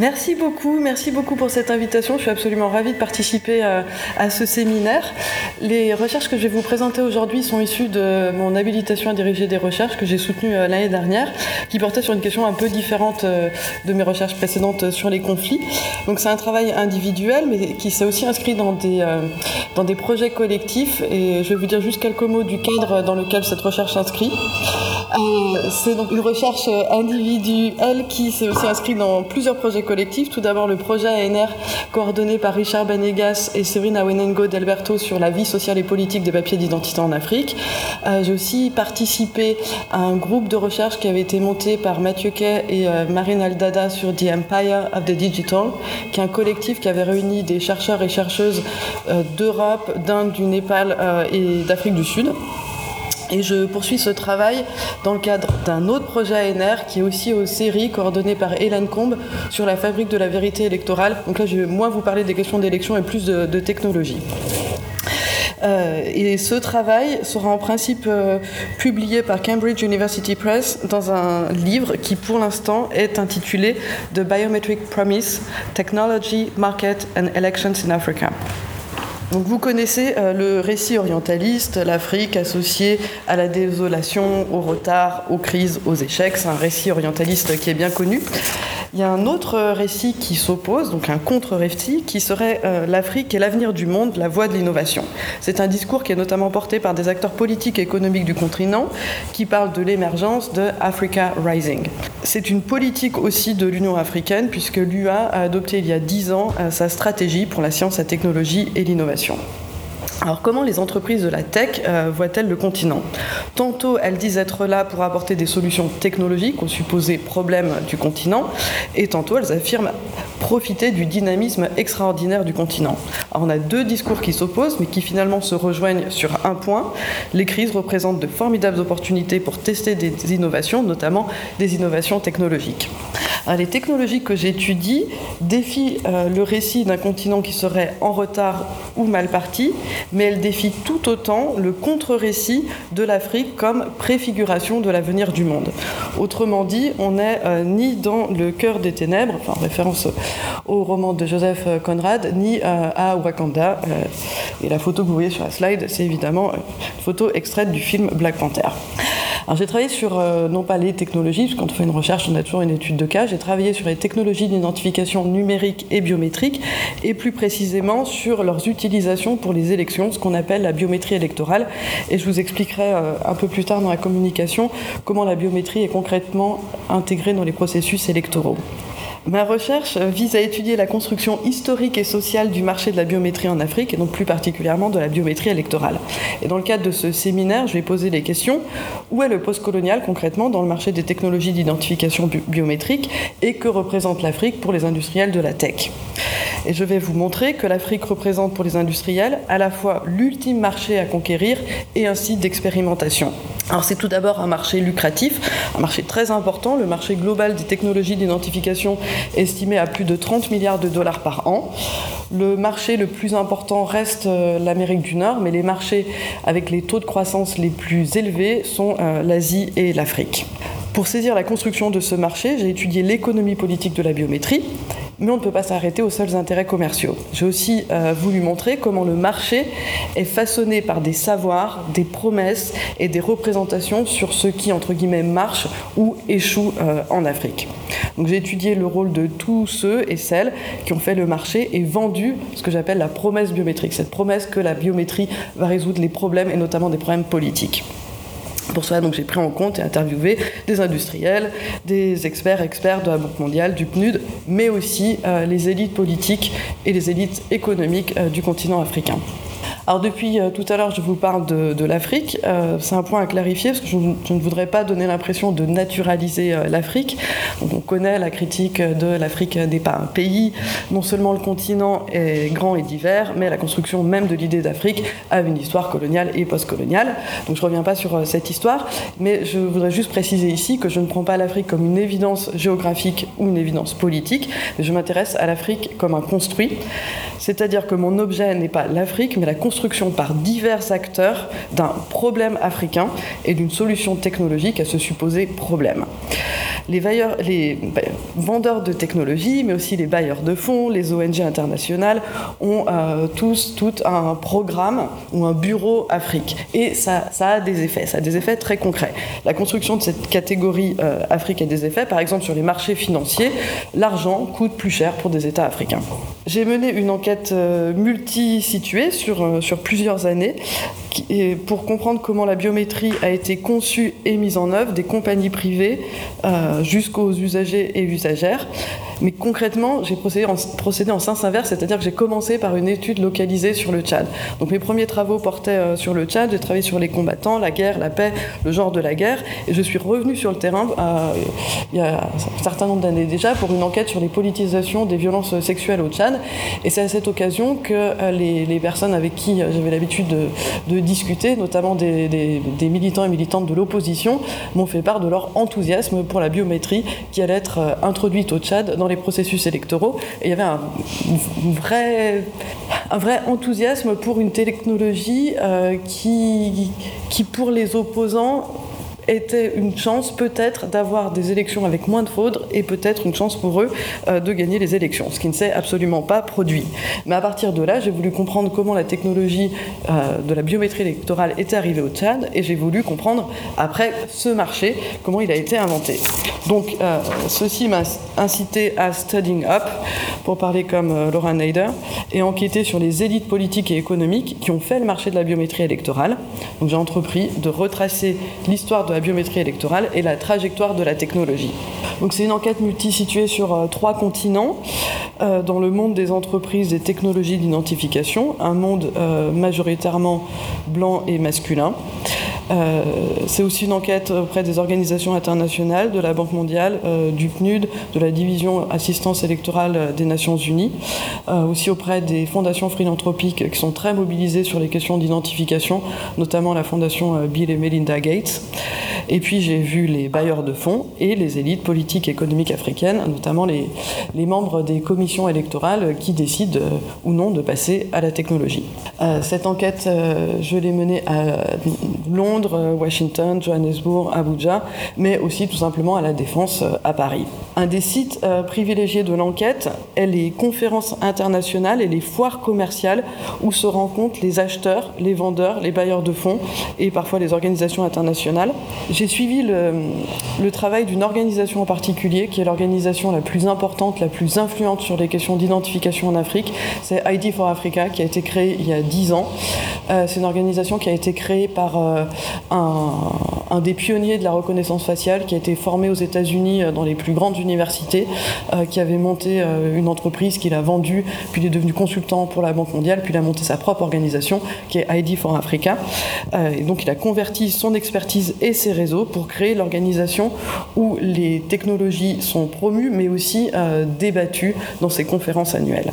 Merci beaucoup, merci beaucoup pour cette invitation. Je suis absolument ravie de participer à, à ce séminaire. Les recherches que je vais vous présenter aujourd'hui sont issues de mon habilitation à diriger des recherches que j'ai soutenues l'année dernière, qui portait sur une question un peu différente de mes recherches précédentes sur les conflits. Donc c'est un travail individuel, mais qui s'est aussi inscrit dans des, dans des projets collectifs. Et je vais vous dire juste quelques mots du cadre dans lequel cette recherche s'inscrit. Euh, c'est donc une recherche individuelle qui s'est aussi inscrite dans plusieurs projets collectifs. Tout d'abord le projet ANR coordonné par Richard Benegas et Séverine Awenengo d'Alberto sur la vie sociale et politique des papiers d'identité en Afrique. Euh, j'ai aussi participé à un groupe de recherche qui avait été monté par Mathieu Kay et euh, Marine Aldada sur The Empire of the Digital, qui est un collectif qui avait réuni des chercheurs et chercheuses d'Europe, d'Inde, du Népal et d'Afrique du Sud. Et je poursuis ce travail dans le cadre d'un autre projet ANR qui est aussi aux séries coordonné par Hélène Combe sur la fabrique de la vérité électorale. Donc là, je vais moins vous parler des questions d'élection et plus de, technologie. Euh, et ce travail sera en principe euh, publié par Cambridge University Press dans un livre qui pour l'instant est intitulé The Biometric Promise, Technology, Market and Elections in Africa. Donc vous connaissez euh, le récit orientaliste, l'Afrique associée à la désolation, au retard, aux crises, aux échecs. C'est un récit orientaliste qui est bien connu. Il y a un autre récit qui s'oppose, donc un contre-récit, qui serait euh, l'Afrique et l'avenir du monde, la voie de l'innovation. C'est un discours qui est notamment porté par des acteurs politiques et économiques du continent qui parlent de l'émergence de Africa Rising. C'est une politique aussi de l'Union africaine puisque l'UA a adopté il y a dix ans euh, sa stratégie pour la science, la technologie et l'innovation situation. Alors comment les entreprises de la tech euh, voient-elles le continent? Tantôt elles disent être là pour apporter des solutions technologiques aux supposés problèmes du continent, et tantôt elles affirment profiter du dynamisme extraordinaire du continent. On a deux discours qui s'opposent, mais qui finalement se rejoignent sur un point. Les crises représentent de formidables opportunités pour tester des innovations, notamment des innovations technologiques. Les technologies que j'étudie défient euh, le récit d'un continent qui serait en retard ou mal parti, mais elles défient tout autant le contre-récit de l'Afrique comme préfiguration de l'avenir du monde. Autrement dit, on n'est euh, ni dans le cœur des ténèbres, en référence au roman de Joseph Conrad, ni euh, à Wakanda. et la photo que vous voyez sur la slide, c'est évidemment une photo extraite du film Black Panther. J'ai travaillé sur, euh, non pas les technologies, parce que quand on fait une recherche, on a toujours une étude de cas, j'ai travaillé sur les technologies d'identification numérique et biométrique, et plus précisément sur leurs utilisations pour les élections, ce qu'on appelle la biométrie électorale. Et je vous expliquerai euh, un peu plus tard dans la communication comment la biométrie est concrètement intégrée dans les processus électoraux. Ma recherche vise à étudier la construction historique et sociale du marché de la biométrie en Afrique, et donc plus particulièrement de la biométrie électorale. Et dans le cadre de ce séminaire, je vais poser les questions où est le postcolonial concrètement dans le marché des technologies d'identification biométrique et que représente l'Afrique pour les industriels de la tech? Et je vais vous montrer que l'Afrique représente pour les industriels à la fois l'ultime marché à conquérir et un site d'expérimentation. Alors c'est tout d'abord un marché lucratif, un marché très important, le marché global des technologies d'identification estimé à plus de 30 milliards de dollars par an. Le marché le plus important reste euh, l'Amérique du Nord, mais les marchés avec les taux de croissance les plus élevés sont euh, l'Asie et l'Afrique. Pour saisir la construction de ce marché, j'ai étudié l'économie politique de la biométrie, mais on ne peut pas s'arrêter aux seuls intérêts commerciaux. J'ai aussi euh, voulu montrer comment le marché est façonné par des savoirs, des promesses et des représentations sur ce qui, entre guillemets, marche ou échoue euh, en Afrique. Donc j'ai étudié le rôle de tous ceux et celles qui ont fait le marché et vendu ce que j'appelle la promesse biométrique, cette promesse que la biométrie va résoudre les problèmes et notamment des problèmes politiques. Pour cela, j'ai pris en compte et interviewé des industriels, des experts, experts de la Banque mondiale, du PNUD, mais aussi euh, les élites politiques et les élites économiques euh, du continent africain. Alors depuis euh, tout à l'heure, je vous parle de, l'Afrique. Euh, c'est un point à clarifier parce que je, ne voudrais pas donner l'impression de naturaliser euh, l'Afrique. on connaît la critique de l'Afrique n'est pas un pays. Non seulement le continent est grand et divers, mais la construction même de l'idée d'Afrique a une histoire coloniale et postcoloniale. Donc je ne reviens pas sur cette histoire, mais je voudrais juste préciser ici que je ne prends pas l'Afrique comme une évidence géographique ou une évidence politique, mais je m'intéresse à l'Afrique comme un construit. C'est-à-dire que mon objet n'est pas l'Afrique, mais la construction par divers acteurs d'un problème africain et d'une solution technologique à ce supposé problème. Les, bah, vendeurs de technologies, mais aussi les bailleurs de fonds, les ONG internationales, ont tous tout un programme ou un bureau Afrique. Et ça, a des effets, ça a des effets très concrets. La construction de cette catégorie Afrique a des effets, par exemple sur les marchés financiers, l'argent coûte plus cher pour des États africains. J'ai mené une enquête multi-située sur, sur plusieurs années pour comprendre comment la biométrie a été conçue et mise en œuvre des compagnies privées euh, jusqu'aux usagers et usagères. Mais concrètement, j'ai procédé en, sens inverse, c'est-à-dire que j'ai commencé par une étude localisée sur le Tchad. Donc mes premiers travaux portaient euh, sur le Tchad, j'ai travaillé sur les combattants, la guerre, la paix, le genre de la guerre, et je suis revenu sur le terrain euh, il y a un certain nombre d'années déjà pour une enquête sur les politisations des violences sexuelles au Tchad. Et c'est à cette occasion que les, les, personnes avec qui j'avais l'habitude de, de, discuter, notamment des, militants et militantes de l'opposition, m'ont fait part de leur enthousiasme pour la biométrie qui allait être introduite au Tchad dans les processus électoraux. Il y avait un vrai, enthousiasme pour une technologie euh, qui, pour les opposants, était une chance peut-être d'avoir des élections avec moins de fraude et peut-être une chance pour eux euh, de gagner les élections, ce qui ne s'est absolument pas produit. Mais à partir de là, j'ai voulu comprendre comment la technologie euh, de la biométrie électorale était arrivée au Tchad et j'ai voulu comprendre après ce marché comment il a été inventé. Donc euh, ceci m'a incité à studying up, pour parler comme Laura Nader, et enquêter sur les élites politiques et économiques qui ont fait le marché de la biométrie électorale. Donc j'ai entrepris de retracer l'histoire de la biométrie électorale et la trajectoire de la technologie. C'est une enquête multi-située sur euh, trois continents, euh, dans le monde des entreprises des technologies d'identification, un monde euh, majoritairement blanc et masculin. Euh, c'est aussi une enquête auprès des organisations internationales, de la Banque mondiale, euh, du PNUD, de la division assistance électorale des Nations Unies, euh, aussi auprès des fondations philanthropiques qui sont très mobilisées sur les questions d'identification, notamment la fondation Bill et Melinda Gates. Et puis j'ai vu les bailleurs de fonds et les élites politiques et économiques africaines, notamment les, membres des commissions électorales qui décident ou non de passer à la technologie. cette enquête, je l'ai menée à Londres, euh, Washington, Johannesburg, Abuja, mais aussi tout simplement à la Défense euh, à Paris. Un des sites euh, privilégiés de l'enquête est les conférences internationales et les foires commerciales où se rencontrent les acheteurs, les vendeurs, les bailleurs de fonds et parfois les organisations internationales. J'ai suivi le, travail d'une organisation en particulier qui est l'organisation la plus importante, la plus influente sur les questions d'identification en Afrique. C'est ID for Africa qui a été créée il y a 10 ans. C'est une organisation qui a été créée par un, des pionniers de la reconnaissance faciale qui a été formé aux États-Unis euh, dans les plus grandes universités, euh, qui avait monté euh, une entreprise qu'il a vendue, puis il est devenu consultant pour la Banque mondiale, puis il a monté sa propre organisation qui est ID for Africa. et donc il a converti son expertise et ses réseaux pour créer l'organisation où les technologies sont promues, mais aussi débattues dans ses conférences annuelles.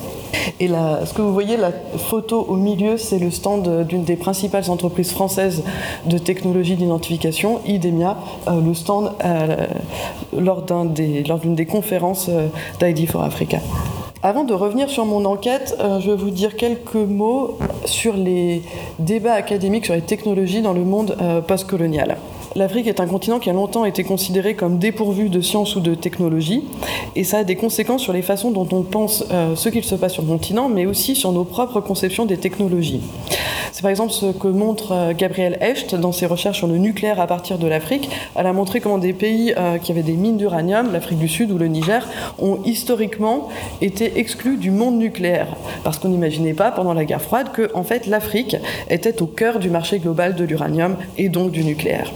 Et ce que vous voyez, la photo au milieu, c'est le stand d'une des principales entreprises françaises de technologie d'identification, IDEMIA, euh, le stand euh, lors d'une des, des, conférences euh, d'ID for Africa. Avant de revenir sur mon enquête, je vais vous dire quelques mots sur les débats académiques sur les technologies dans le monde postcolonial. L'Afrique est un continent qui a longtemps été considéré comme dépourvu de sciences ou de technologies, et ça a des conséquences sur les façons dont on pense euh, ce qu'il se passe sur le continent, mais aussi sur nos propres conceptions des technologies. C'est par exemple ce que montre euh, Gabriel Hecht dans ses recherches sur le nucléaire à partir de l'Afrique. Elle a montré comment des pays euh, qui avaient des mines d'uranium, l'Afrique du Sud ou le Niger, ont historiquement été exclus du monde nucléaire, parce qu'on n'imaginait pas pendant la guerre froide que en fait l'Afrique était au cœur du marché global de l'uranium et donc du nucléaire.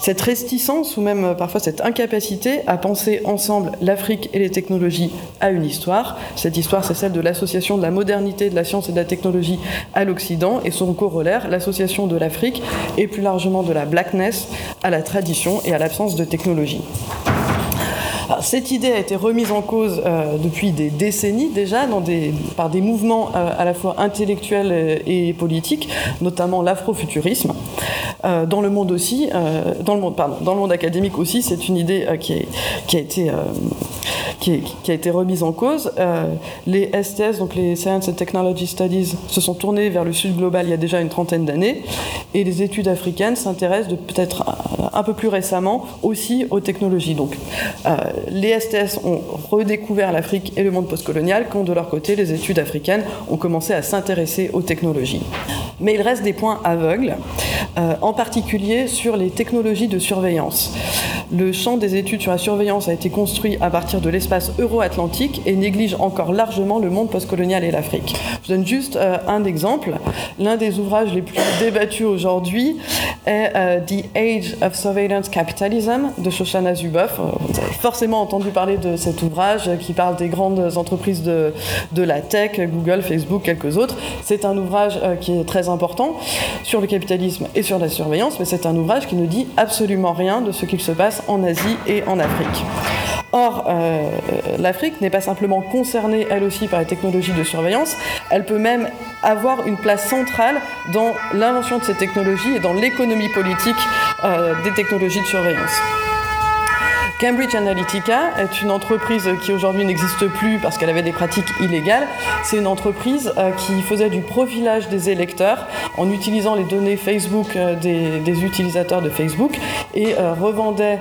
Cette réticence ou même euh, parfois cette incapacité à penser ensemble l'Afrique et les technologies à une histoire. Cette histoire, c'est celle de l'association de la modernité, de la science et de la technologie à l'Occident et son corollaire, l'association de l'Afrique et plus largement de la blackness à la tradition et à l'absence de technologie. Cette idée a été remise en cause depuis des décennies déjà des, par des mouvements à la fois intellectuels et politiques, notamment l'afrofuturisme. dans le monde aussi, dans le monde, pardon, dans le monde académique aussi, c'est une idée qui, a été qui, a été remise en cause. les STS, donc les Science and Technology Studies, se sont tournés vers le sud global il y a déjà une trentaine d'années, et les études africaines s'intéressent peut-être un peu plus récemment aussi aux technologies. Euh, les STS ont redécouvert l'Afrique et le monde postcolonial, quand de leur côté les études africaines ont commencé à s'intéresser aux technologies. Mais il reste des points aveugles, euh, en particulier sur les technologies de surveillance. Le champ des études sur la surveillance a été construit à partir de l'espace euro-atlantique et néglige encore largement le monde postcolonial et l'Afrique. Je donne juste euh, un exemple. L'un des ouvrages les plus débattus aujourd'hui est euh, The Age of Surveillance Capitalism de Shoshana Zuboff. Vous avez forcément entendu parler de cet ouvrage qui parle des grandes entreprises de, de la tech, Google, Facebook, quelques autres. C'est un ouvrage qui est très important sur le capitalisme et sur la surveillance, mais c'est un ouvrage qui ne dit absolument rien de ce qu'il se passe en Asie et en Afrique. Or, euh, l'Afrique n'est pas simplement concernée, elle aussi, par les technologies de surveillance, elle peut même avoir une place centrale dans l'invention de ces technologies et dans l'économie politique euh, des technologies de surveillance. Cambridge Analytica est une entreprise qui aujourd'hui n'existe plus parce qu'elle avait des pratiques illégales. C'est une entreprise euh, qui faisait du profilage des électeurs en utilisant les données Facebook euh, des, utilisateurs de Facebook et euh, revendait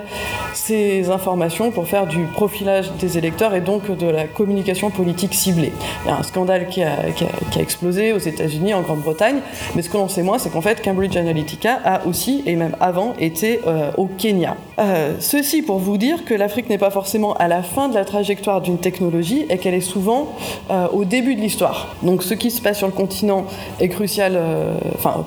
ces informations pour faire du profilage des électeurs et donc de la communication politique ciblée. Il y a un scandale qui a, explosé aux États-Unis, en Grande-Bretagne, mais ce que l'on sait moins, c'est qu'en fait Cambridge Analytica a aussi, et même avant, été au Kenya. ceci pour vous dire que l'Afrique n'est pas forcément à la fin de la trajectoire d'une technologie et qu'elle est souvent euh, au début de l'histoire. Donc ce qui se passe sur le continent est crucial, euh,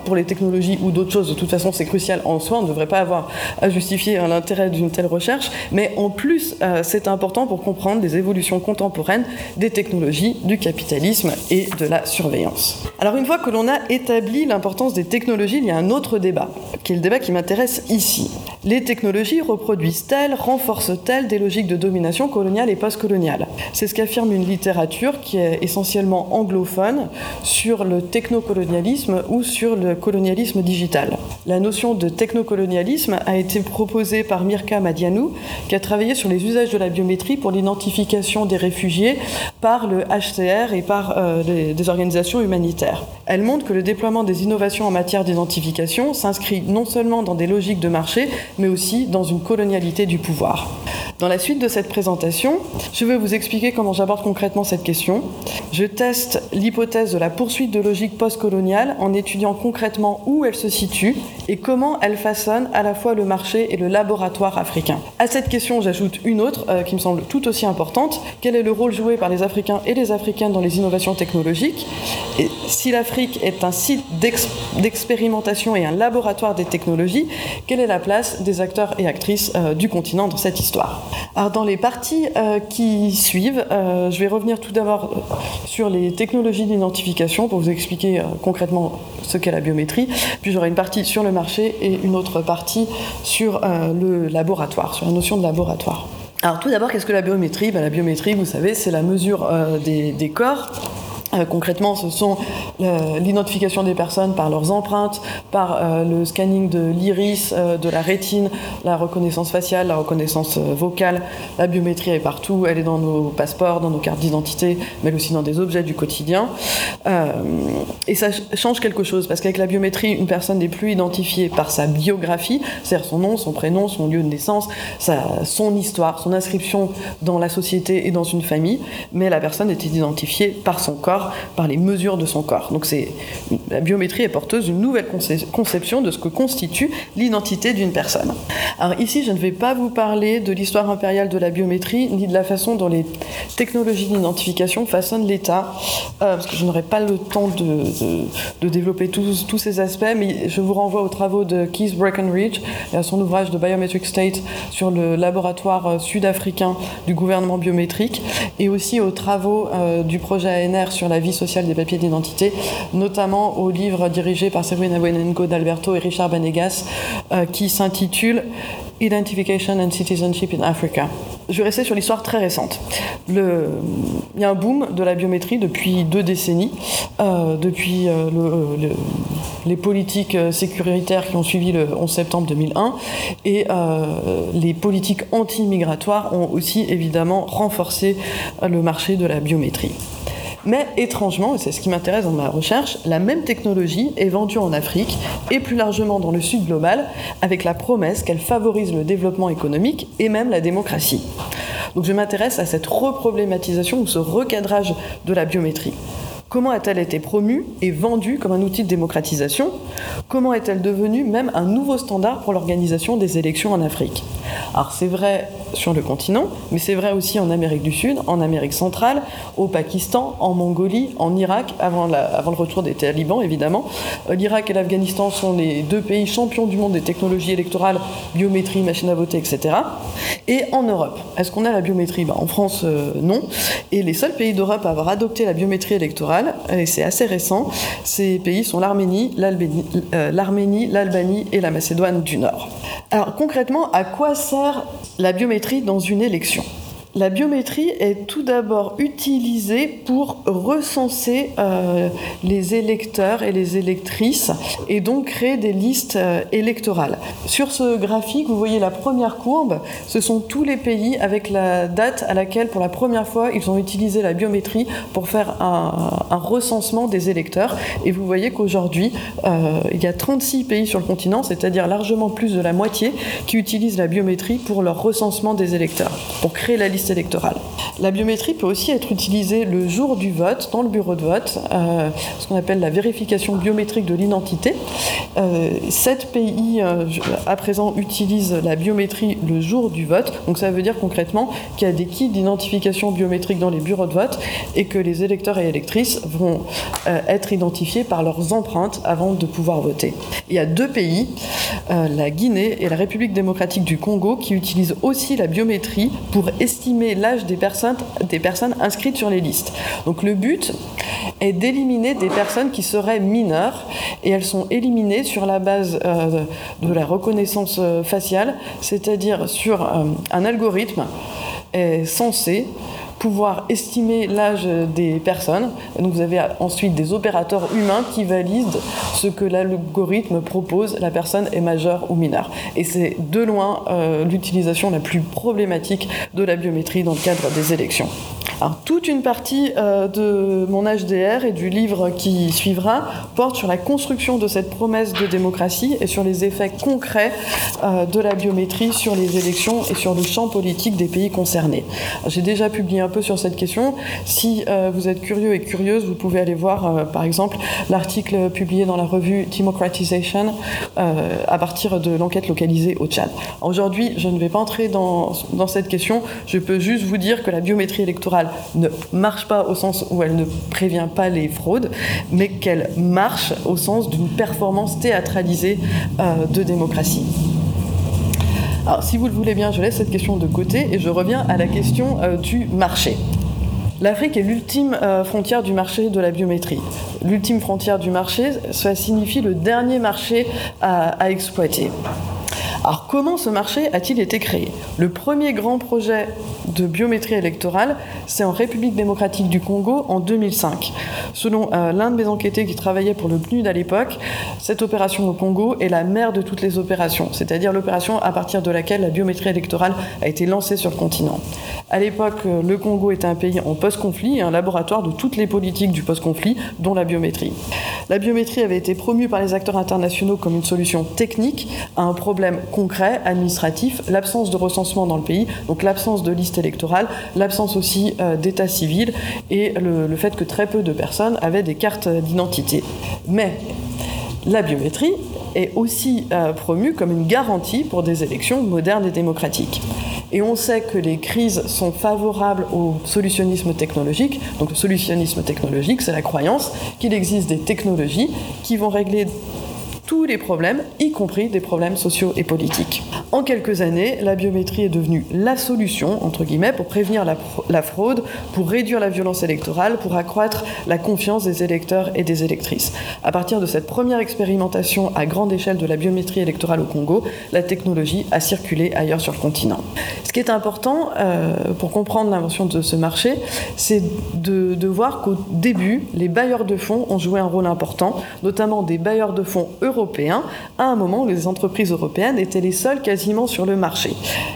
pour les technologies ou d'autres choses, de toute façon c'est crucial en soi, on ne devrait pas avoir à justifier l'intérêt d'une telle recherche, mais en plus euh, c'est important pour comprendre les évolutions contemporaines des technologies, du capitalisme et de la surveillance. Alors une fois que l'on a établi l'importance des technologies, il y a un autre débat, qui est le débat qui m'intéresse ici. Les technologies reproduisent-elles, renforcent renforce-t-elle des logiques de domination coloniale et postcoloniale? C'est ce qu'affirme une littérature qui est essentiellement anglophone sur le technocolonialisme ou sur le colonialisme digital. La notion de technocolonialisme a été proposée par Mirka Madianou, qui a travaillé sur les usages de la biométrie pour l'identification des réfugiés par le HCR et par euh, des organisations humanitaires. Elle montre que le déploiement des innovations en matière d'identification s'inscrit non seulement dans des logiques de marché, mais aussi dans une colonialité du pouvoir. え? Dans la suite de cette présentation, je vais vous expliquer comment j'aborde concrètement cette question. Je teste l'hypothèse de la poursuite de logique postcoloniale en étudiant concrètement où elle se situe et comment elle façonne à la fois le marché et le laboratoire africain. À cette question, j'ajoute une autre euh, qui me semble tout aussi importante. Quel est le rôle joué par les Africains et les Africaines dans les innovations technologiques? Et si l'Afrique est un site d'expérimentation et un laboratoire des technologies, quelle est la place des acteurs et actrices euh, du continent dans cette histoire? Alors dans les parties euh, qui suivent, euh, je vais revenir tout d'abord euh, sur les technologies d'identification pour vous expliquer concrètement ce qu'est la biométrie. Puis j'aurai une partie sur le marché et une autre partie sur le laboratoire, sur la notion de laboratoire. Alors tout d'abord, qu'est-ce que la biométrie? Ben, La biométrie, vous savez, c'est la mesure des corps concrètement, ce sont euh, l'identification des personnes par leurs empreintes, par euh, le scanning de l'iris, de la rétine, la reconnaissance faciale, la reconnaissance vocale. La biométrie est partout, elle est dans nos passeports, dans nos cartes d'identité, mais aussi dans des objets du quotidien. et ça change quelque chose, parce qu'avec la biométrie, une personne n'est plus identifiée par sa biographie, c'est-à-dire son nom, son prénom, son lieu de naissance, son histoire, son inscription dans la société et dans une famille, mais la personne est identifiée par son corps par les mesures de son corps. Donc la biométrie est porteuse d'une nouvelle conception de ce que constitue l'identité d'une personne. Alors ici, je ne vais pas vous parler de l'histoire impériale de la biométrie ni de la façon dont les technologies d'identification façonnent l'État, euh, parce que je n'aurai pas le temps de, développer tous, tous, ces aspects, mais je vous renvoie aux travaux de Keith Breckenridge et à son ouvrage de Biometric State sur le laboratoire euh, sud-africain du gouvernement biométrique, et aussi aux travaux euh, du projet ANR sur la vie sociale des papiers d'identité, notamment au livre dirigé par Sabrina Wenenko d'Alberto et Richard Banegas, euh, qui s'intitule Identification and Citizenship in Africa. Je vais rester sur l'histoire très récente. Il y a un boom de la biométrie depuis deux décennies, euh, depuis euh, le, les politiques sécuritaires qui ont suivi le 11 septembre 2001 et les politiques anti-migratoires ont aussi évidemment renforcé le marché de la biométrie. Mais étrangement, et c'est ce qui m'intéresse dans ma recherche, la même technologie est vendue en Afrique et plus largement dans le sud global avec la promesse qu'elle favorise le développement économique et même la démocratie. Donc je m'intéresse à cette reproblématisation ou ce recadrage de la biométrie. Comment a-t-elle été promue et vendue comme un outil de démocratisation? Comment est-elle devenue même un nouveau standard pour l'organisation des élections en Afrique? Alors c'est vrai sur le continent, mais c'est vrai aussi en Amérique du Sud, en Amérique centrale, au Pakistan, en Mongolie, en Irak, avant, le retour des talibans évidemment. Euh, L'Irak et l'Afghanistan sont les deux pays champions du monde des technologies électorales, biométrie, machine à voter, etc. Et en Europe, est-ce qu'on a la biométrie? Ben, En France, euh, non. Et les seuls pays d'Europe à avoir adopté la biométrie électorale, et c'est assez récent, ces pays sont l'Arménie, euh, l'Albanie et la Macédoine du Nord. Alors concrètement, à quoi sert la biométrie dans une élection? La biométrie est tout d'abord utilisée pour recenser euh, les électeurs et les électrices et donc créer des listes euh, électorales. Sur ce graphique, vous voyez la première courbe, ce sont tous les pays avec la date à laquelle pour la première fois ils ont utilisé la biométrie pour faire un, recensement des électeurs. Et vous voyez qu'aujourd'hui, euh, il y a 36 pays sur le continent, c'est-à-dire largement plus de la moitié, qui utilisent la biométrie pour leur recensement des électeurs, pour créer la liste La biométrie peut aussi être utilisée le jour du vote, dans le bureau de vote, euh, ce qu'on appelle la vérification biométrique de l'identité. Euh, sept pays euh, à présent utilisent la biométrie le jour du vote, donc ça veut dire concrètement qu'il y a des kits d'identification biométrique dans les bureaux de vote et que les électeurs et électrices vont être identifiés par leurs empreintes avant de pouvoir voter. Il y a deux pays, la Guinée et la République démocratique du Congo, qui utilisent aussi la biométrie pour estimer l'âge des personnes, inscrites sur les listes. Donc le but est d'éliminer des personnes qui seraient mineures et elles sont éliminées sur la base euh, de la reconnaissance euh, faciale, c'est-à-dire sur euh, un algorithme censé pouvoir estimer l'âge des personnes. donc vous avez ensuite des opérateurs humains qui valident ce que l'algorithme propose, la personne est majeure ou mineure. Et c'est de loin euh, l'utilisation la plus problématique de la biométrie dans le cadre des élections. Toute une partie euh, de mon HDR et du livre qui suivra porte sur la construction de cette promesse de démocratie et sur les effets concrets euh, de la biométrie sur les élections et sur le champ politique des pays concernés. J'ai déjà publié un peu sur cette question. Si euh, vous êtes curieux et curieuse, vous pouvez aller voir, par exemple, l'article publié dans la revue Democratization à partir de l'enquête localisée au Tchad. Aujourd'hui, je ne vais pas entrer dans, dans cette question. Je peux juste vous dire que la biométrie électorale ne marche pas au sens où elle ne prévient pas les fraudes, mais qu'elle marche au sens d'une performance théâtralisée euh, de démocratie. Alors, si vous le voulez bien, je laisse cette question de côté et je reviens à la question euh, du marché. L'Afrique est l'ultime euh, frontière du marché de la biométrie. L'ultime frontière du marché, ça signifie le dernier marché à exploiter. Alors comment ce marché a-t-il été créé? Le premier grand projet de biométrie électorale, c'est en République démocratique du Congo en 2005. Selon euh, l'un de mes enquêtés qui travaillait pour le PNUD à l'époque, cette opération au Congo est la mère de toutes les opérations, c'est-à-dire l'opération à partir de laquelle la biométrie électorale a été lancée sur le continent. À l'époque, euh, le Congo était un pays en post-conflit et un laboratoire de toutes les politiques du post-conflit, dont la biométrie. La biométrie avait été promue par les acteurs internationaux comme une solution technique à un problème concret, administratif, l'absence de recensement dans le pays, donc l'absence de liste électorale, l'absence aussi euh, d'état civil et le, fait que très peu de personnes avaient des cartes d'identité. Mais la biométrie est aussi euh, promue comme une garantie pour des élections modernes et démocratiques. Et on sait que les crises sont favorables au solutionnisme technologique. Donc le solutionnisme technologique, c'est la croyance qu'il existe des technologies qui vont régler tous les problèmes, y compris des problèmes sociaux et politiques. En quelques années, la biométrie est devenue la solution, entre guillemets, pour prévenir la, fraude, pour réduire la violence électorale, pour accroître la confiance des électeurs et des électrices. À partir de cette première expérimentation à grande échelle de la biométrie électorale au Congo, la technologie a circulé ailleurs sur le continent. Ce qui est important euh, pour comprendre l'invention de ce marché, c'est de, de voir qu'au début, les bailleurs de fonds ont joué un rôle important, notamment des bailleurs de fonds européens, à un moment où les entreprises européennes étaient les seules quasiment sur le marché.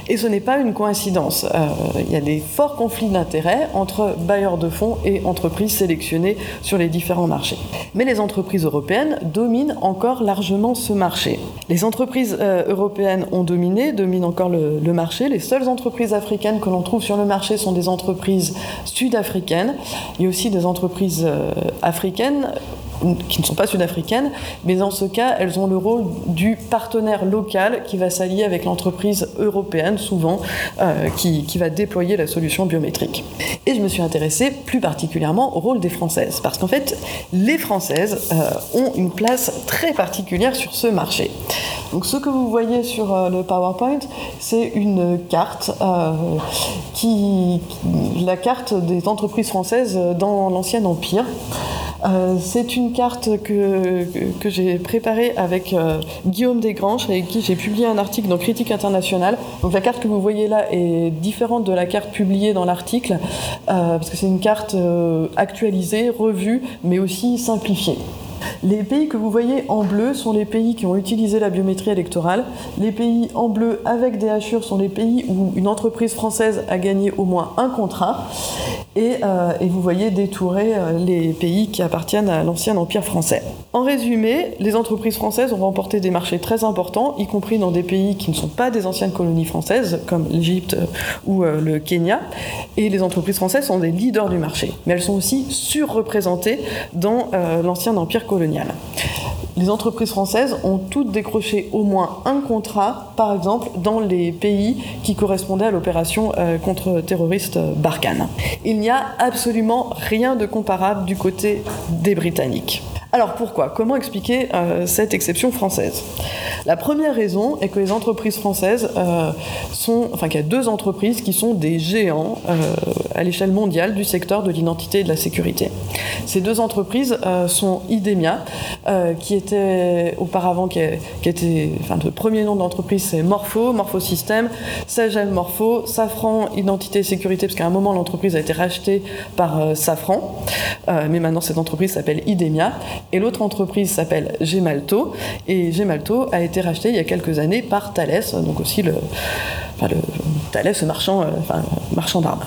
Et ce n'est pas une coïncidence. Euh, il y a des forts conflits d'intérêts entre bailleurs de fonds et entreprises sélectionnées sur les différents marchés. Mais les entreprises européennes dominent encore largement ce marché. Les entreprises euh, européennes ont dominé, dominent encore le, le marché. Les seules entreprises africaines que l'on trouve sur le marché sont des entreprises sud-africaines. Il y a aussi des entreprises euh, africaines qui ne sont pas sud-africaines, mais dans ce cas, elles ont le rôle du partenaire local qui va s'allier avec l'entreprise européenne, souvent, euh, qui, va déployer la solution biométrique. Et je me suis intéressée plus particulièrement au rôle des Françaises, parce qu'en fait, les Françaises euh, ont une place très particulière sur ce marché. Donc ce que vous voyez sur euh, le PowerPoint, c'est une carte, qui, la carte des entreprises françaises dans l'ancien Empire. Euh, c'est une carte que, j'ai préparée avec euh, Guillaume Desgranges, avec qui j'ai publié un article dans Critique internationale. Donc la carte que vous voyez là est différente de la carte publiée dans l'article, euh, parce que c'est une carte actualisée, revue, mais aussi simplifiée. Les pays que vous voyez en bleu sont les pays qui ont utilisé la biométrie électorale. Les pays en bleu avec des hachures sont les pays où une entreprise française a gagné au moins un contrat. Et, euh, vous voyez détourer euh, les pays qui appartiennent à l'ancien empire français. En résumé, les entreprises françaises ont remporté des marchés très importants, y compris dans des pays qui ne sont pas des anciennes colonies françaises, comme l'Égypte euh, ou le Kenya. Et les entreprises françaises sont des leaders du marché. Mais elles sont aussi surreprésentées dans l'ancien empire Les entreprises françaises ont toutes décroché au moins un contrat, par exemple, dans les pays qui correspondaient à l'opération euh, contre-terroriste Barkhane. Il n'y a absolument rien de comparable du côté des Britanniques. Alors pourquoi? Comment expliquer euh, cette exception française? La première raison est que les entreprises françaises euh, sont, enfin qu'il y a deux entreprises qui sont des géants euh, à l'échelle mondiale du secteur de l'identité et de la sécurité. Ces deux entreprises sont Idemia, qui était auparavant, qui, était, enfin le premier nom d'entreprise c'est Morpho, Morpho System, Sagem Morpho, Safran Identité et Sécurité, parce qu'à un moment l'entreprise a été rachetée par Safran, mais maintenant cette entreprise s'appelle Idemia et l'autre entreprise s'appelle Gemalto, et Gemalto a été racheté il y a quelques années par Thales, donc aussi le, enfin, euh, marchand d'armes.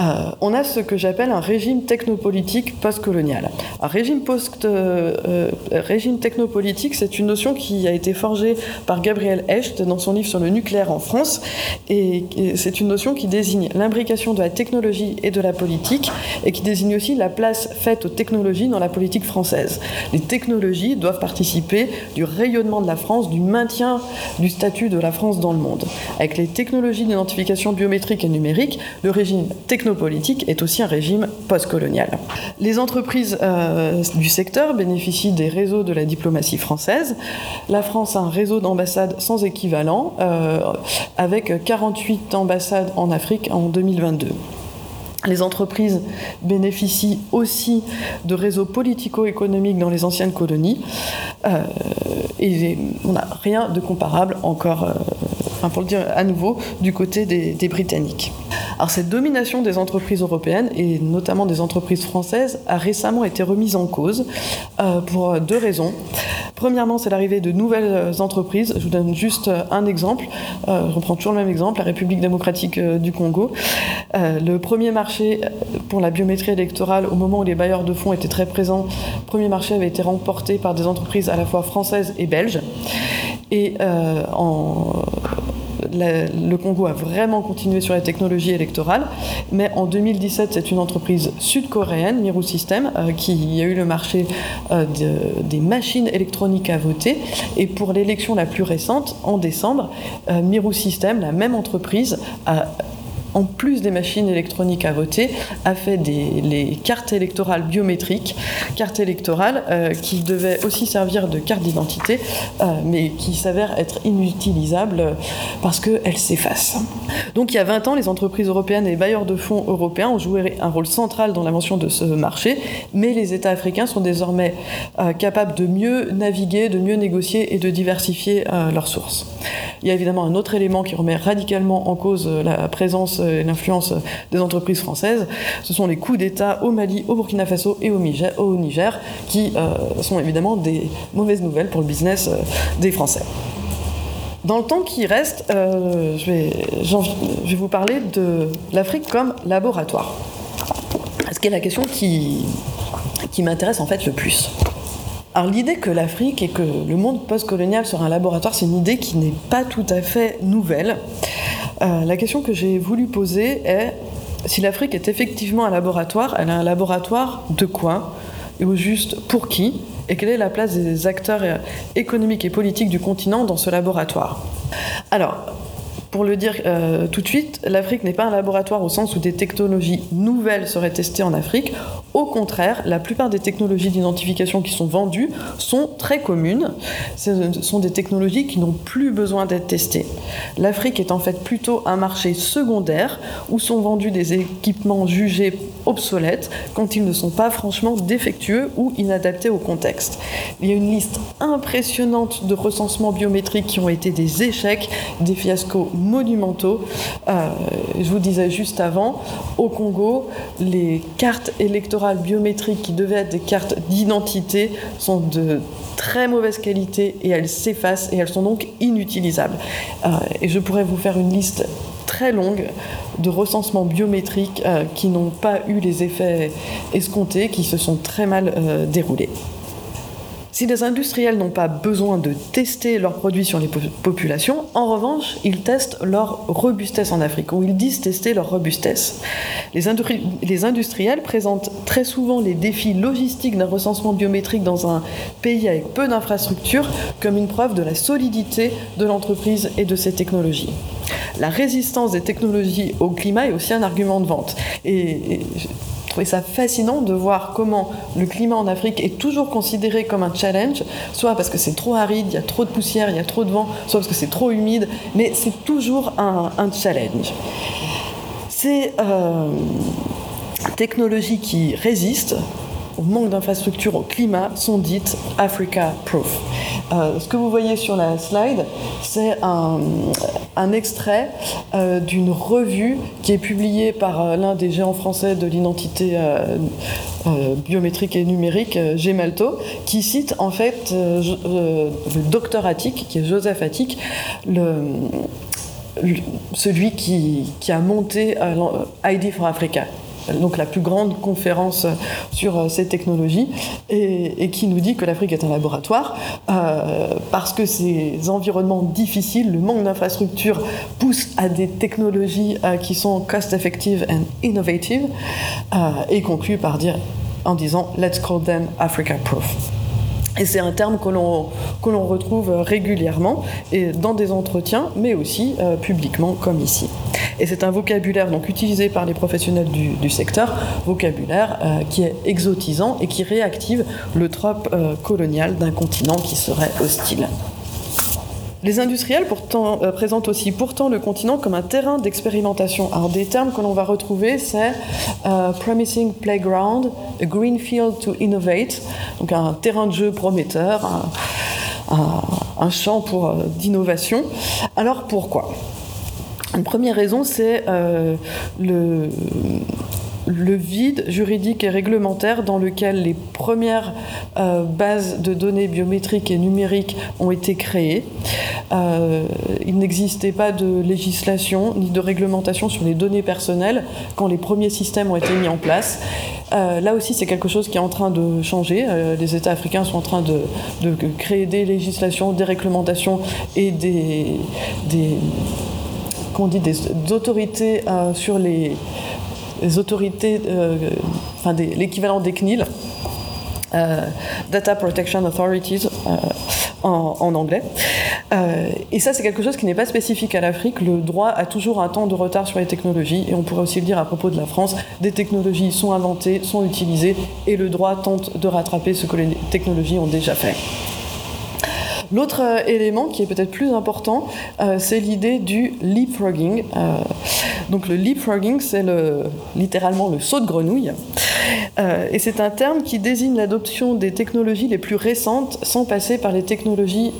Euh, on a ce que j'appelle un régime technopolitique postcolonial. Un régime, post, euh, régime technopolitique, c'est une notion qui a été forgée par Gabriel Hecht dans son livre sur le nucléaire en France, et, c'est une notion qui désigne l'imbrication de la technologie et de la politique, et qui désigne aussi la place faite aux technologies dans la politique française. Les technologies doivent participer du rayonnement de la France, du maintien du statut de la France dans le monde. Avec les technologies d'identification biométrique et numérique, le régime technopolitique est aussi un régime postcolonial. Les entreprises euh, du secteur bénéficient des réseaux de la diplomatie française. La France a un réseau d'ambassades sans équivalent, euh, avec 48 ambassades en Afrique en 2022. Les entreprises bénéficient aussi de réseaux politico-économiques dans les anciennes colonies. Euh, et on n'a rien de comparable encore pour le dire à nouveau, du côté des, Britanniques. Alors cette domination des entreprises européennes, et notamment des entreprises françaises, a récemment été remise en cause euh, pour deux raisons. Premièrement, c'est l'arrivée de nouvelles entreprises. Je vous donne juste un exemple. Euh, je reprends toujours le même exemple, la République démocratique euh, du Congo. le premier marché pour la biométrie électorale, au moment où les bailleurs de fonds étaient très présents, le premier marché avait été remporté par des entreprises à la fois françaises et belges. Et en, le Congo a vraiment continué sur la technologie électorale, mais en 2017, c'est une entreprise sud-coréenne, Miru System, euh, qui a eu le marché euh, des machines électroniques à voter. Et pour l'élection la plus récente, en décembre, euh, Miru System, la même entreprise, a en plus des machines électroniques à voter, a fait des, les cartes électorales biométriques, cartes électorales euh, qui devaient aussi servir de carte d'identité, euh, mais qui s'avèrent être inutilisables parce qu'elles s'effacent. Donc il y a 20 ans, les entreprises européennes et les bailleurs de fonds européens ont joué un rôle central dans l'invention de ce marché, mais les États africains sont désormais euh, capables de mieux naviguer, de mieux négocier et de diversifier leurs sources. Il y a évidemment un autre élément qui remet radicalement en cause la présence et l'influence des entreprises françaises. Ce sont les coups d'État au Mali, au Burkina Faso et au Niger, qui euh, sont évidemment des mauvaises nouvelles pour le business euh, des Français. Dans le temps qui reste, euh, je, vais, je, vais, vous parler de l'Afrique comme laboratoire. Ce qui est la question qui, qui m'intéresse en fait le plus. Alors l'idée que l'Afrique et que le monde postcolonial sera un laboratoire, c'est une idée qui n'est pas tout à fait nouvelle. Euh, la question que j'ai voulu poser est si l'Afrique est effectivement un laboratoire, elle est un laboratoire de quoi Et au juste pour qui Et quelle est la place des acteurs économiques et politiques du continent dans ce laboratoire Alors, pour le dire euh, tout de suite, l'Afrique n'est pas un laboratoire au sens où des technologies nouvelles seraient testées en Afrique. Au contraire, la plupart des technologies d'identification qui sont vendues sont très communes. Ce sont des technologies qui n'ont plus besoin d'être testées. L'Afrique est en fait plutôt un marché secondaire où sont vendus des équipements jugés obsolètes quand ils ne sont pas franchement défectueux ou inadaptés au contexte. Il y a une liste impressionnante de recensements biométriques qui ont été des échecs, des fiascos monumentaux. Euh, je vous disais juste avant, au Congo, les cartes électorales biométriques qui devaient être des cartes d'identité sont de très mauvaise qualité et elles s'effacent et elles sont donc inutilisables. Euh, et je pourrais vous faire une liste très longue de recensements biométriques euh, qui n'ont pas eu les effets escomptés, qui se sont très mal déroulés. Si les industriels n'ont pas besoin de tester leurs produits sur les populations, en revanche, ils testent leur robustesse en Afrique, ou ils disent tester leur robustesse. Les, industriels présentent très souvent les défis logistiques d'un recensement biométrique dans un pays avec peu d'infrastructures comme une preuve de la solidité de l'entreprise et de ses technologies. La résistance des technologies au climat est aussi un argument de vente. Trouvais ça fascinant de voir comment le climat en Afrique est toujours considéré comme un challenge, soit parce que c'est trop aride, il y a trop de poussière, il y a trop de vent, soit parce que c'est trop humide, mais c'est toujours un, challenge. Ces euh, technologies qui résistent au manque d'infrastructures au climat sont dites Africa Proof. Euh, ce que vous voyez sur la slide, c'est un, extrait euh, d'une revue qui est publiée par euh, l'un des géants français de l'identité biométrique et numérique, Gemalto, qui cite en fait le docteur Attic, qui est Joseph Attic, celui qui, qui, a monté ID for Africa donc la plus grande conférence sur euh, ces technologies, et, qui nous dit que l'Afrique est un laboratoire euh, parce que ces environnements difficiles, le manque d'infrastructures pousse à des technologies euh, qui sont cost-effective and innovative, et conclut par en disant Let's call them Africa Proof. Et c'est un terme que l'on, retrouve régulièrement et dans des entretiens, mais aussi euh, publiquement comme ici. Et c'est un vocabulaire donc utilisé par les professionnels du, secteur, vocabulaire euh, qui est exotisant et qui réactive le trope euh, colonial d'un continent qui serait hostile. Les industriels euh, présentent aussi pourtant le continent comme un terrain d'expérimentation. Alors des termes que l'on va retrouver, c'est euh, promising playground, a green field to innovate, donc un terrain de jeu prometteur, un, champ pour euh, d'innovation. Alors pourquoi? Une première raison, c'est le le vide juridique et réglementaire dans lequel les premières euh, bases de données biométriques et numériques ont été créées. Euh, il n'existait pas de législation ni de réglementation sur les données personnelles quand les premiers systèmes ont été mis en place. Euh, là aussi, c'est quelque chose qui est en train de changer. les États africains sont en train de, créer des législations, des réglementations et des, des, des autorités sur les les autorités, euh, enfin l'équivalent des CNIL, euh, Data Protection Authorities euh, en, anglais. et ça, c'est quelque chose qui n'est pas spécifique à l'Afrique. Le droit a toujours un temps de retard sur les technologies, et on pourrait aussi le dire à propos de la France. Des technologies sont inventées, sont utilisées, et le droit tente de rattraper ce que les technologies ont déjà fait. L'autre euh, élément qui est peut-être plus important, euh, c'est l'idée du leapfrogging. Euh, donc le leapfrogging, c'est le, littéralement le saut de grenouille. et c'est un terme qui désigne l'adoption des technologies les plus récentes sans passer par les technologies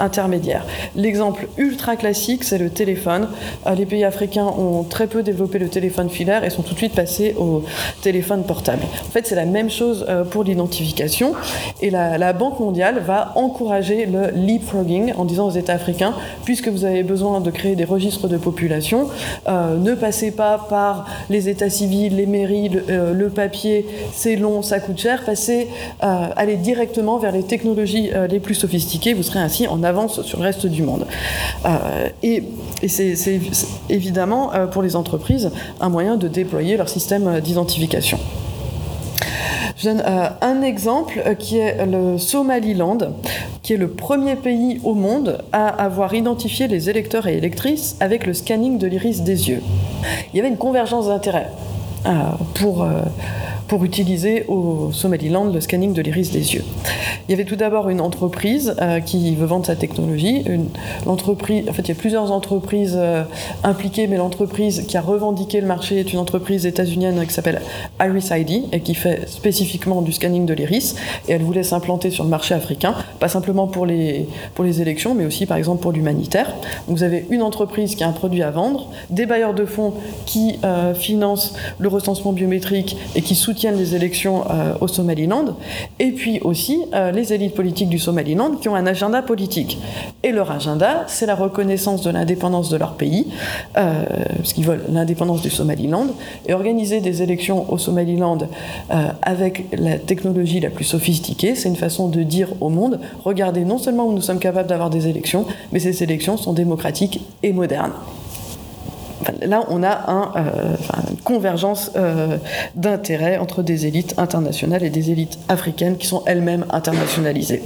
intermédiaire. L'exemple ultra classique, c'est le téléphone. Euh, les pays africains ont très peu développé le téléphone filaire et sont tout de suite passés au téléphone portable. En fait, c'est la même chose euh, pour l'identification. Et la, Banque mondiale va encourager le leapfrogging en disant aux États africains, puisque vous avez besoin de créer des registres de population, euh, ne passez pas par les états civils, les mairies, le, papier, c'est long, ça coûte cher, passez, allez directement vers les technologies les plus sophistiquées, vous serez ainsi en avance sur le reste du monde. Euh, et, c'est évidemment euh, pour les entreprises un moyen de déployer leur système d'identification. Je donne euh, un exemple qui est le Somaliland, qui est le premier pays au monde à avoir identifié les électeurs et électrices avec le scanning de l'iris des yeux. Il y avait une convergence d'intérêts pour pour utiliser au Somaliland le scanning de l'iris des yeux. Il y avait tout d'abord une entreprise euh, qui veut vendre sa technologie. l'entreprise, en fait, il y a plusieurs entreprises euh, impliquées, mais l'entreprise qui a revendiqué le marché est une entreprise états-unienne qui s'appelle Iris ID et qui fait spécifiquement du scanning de l'iris. Et elle voulait s'implanter sur le marché africain, pas simplement pour les, pour les élections, mais aussi par exemple pour l'humanitaire. Vous avez une entreprise qui a un produit à vendre, des bailleurs de fonds qui euh, financent le recensement biométrique et qui soutiennent les élections euh, au Somaliland, et puis aussi euh, les élites politiques du Somaliland qui ont un agenda politique. Et leur agenda, c'est la reconnaissance de l'indépendance de leur pays, euh, parce qu'ils veulent l'indépendance du Somaliland, et organiser des élections au Somaliland avec la technologie la plus sophistiquée, c'est une façon de dire au monde, regardez non seulement où nous sommes capables d'avoir des élections, mais ces élections sont démocratiques et modernes là, on a euh, une convergence euh, d'intérêts entre des élites internationales et des élites africaines qui sont elles-mêmes internationalisées.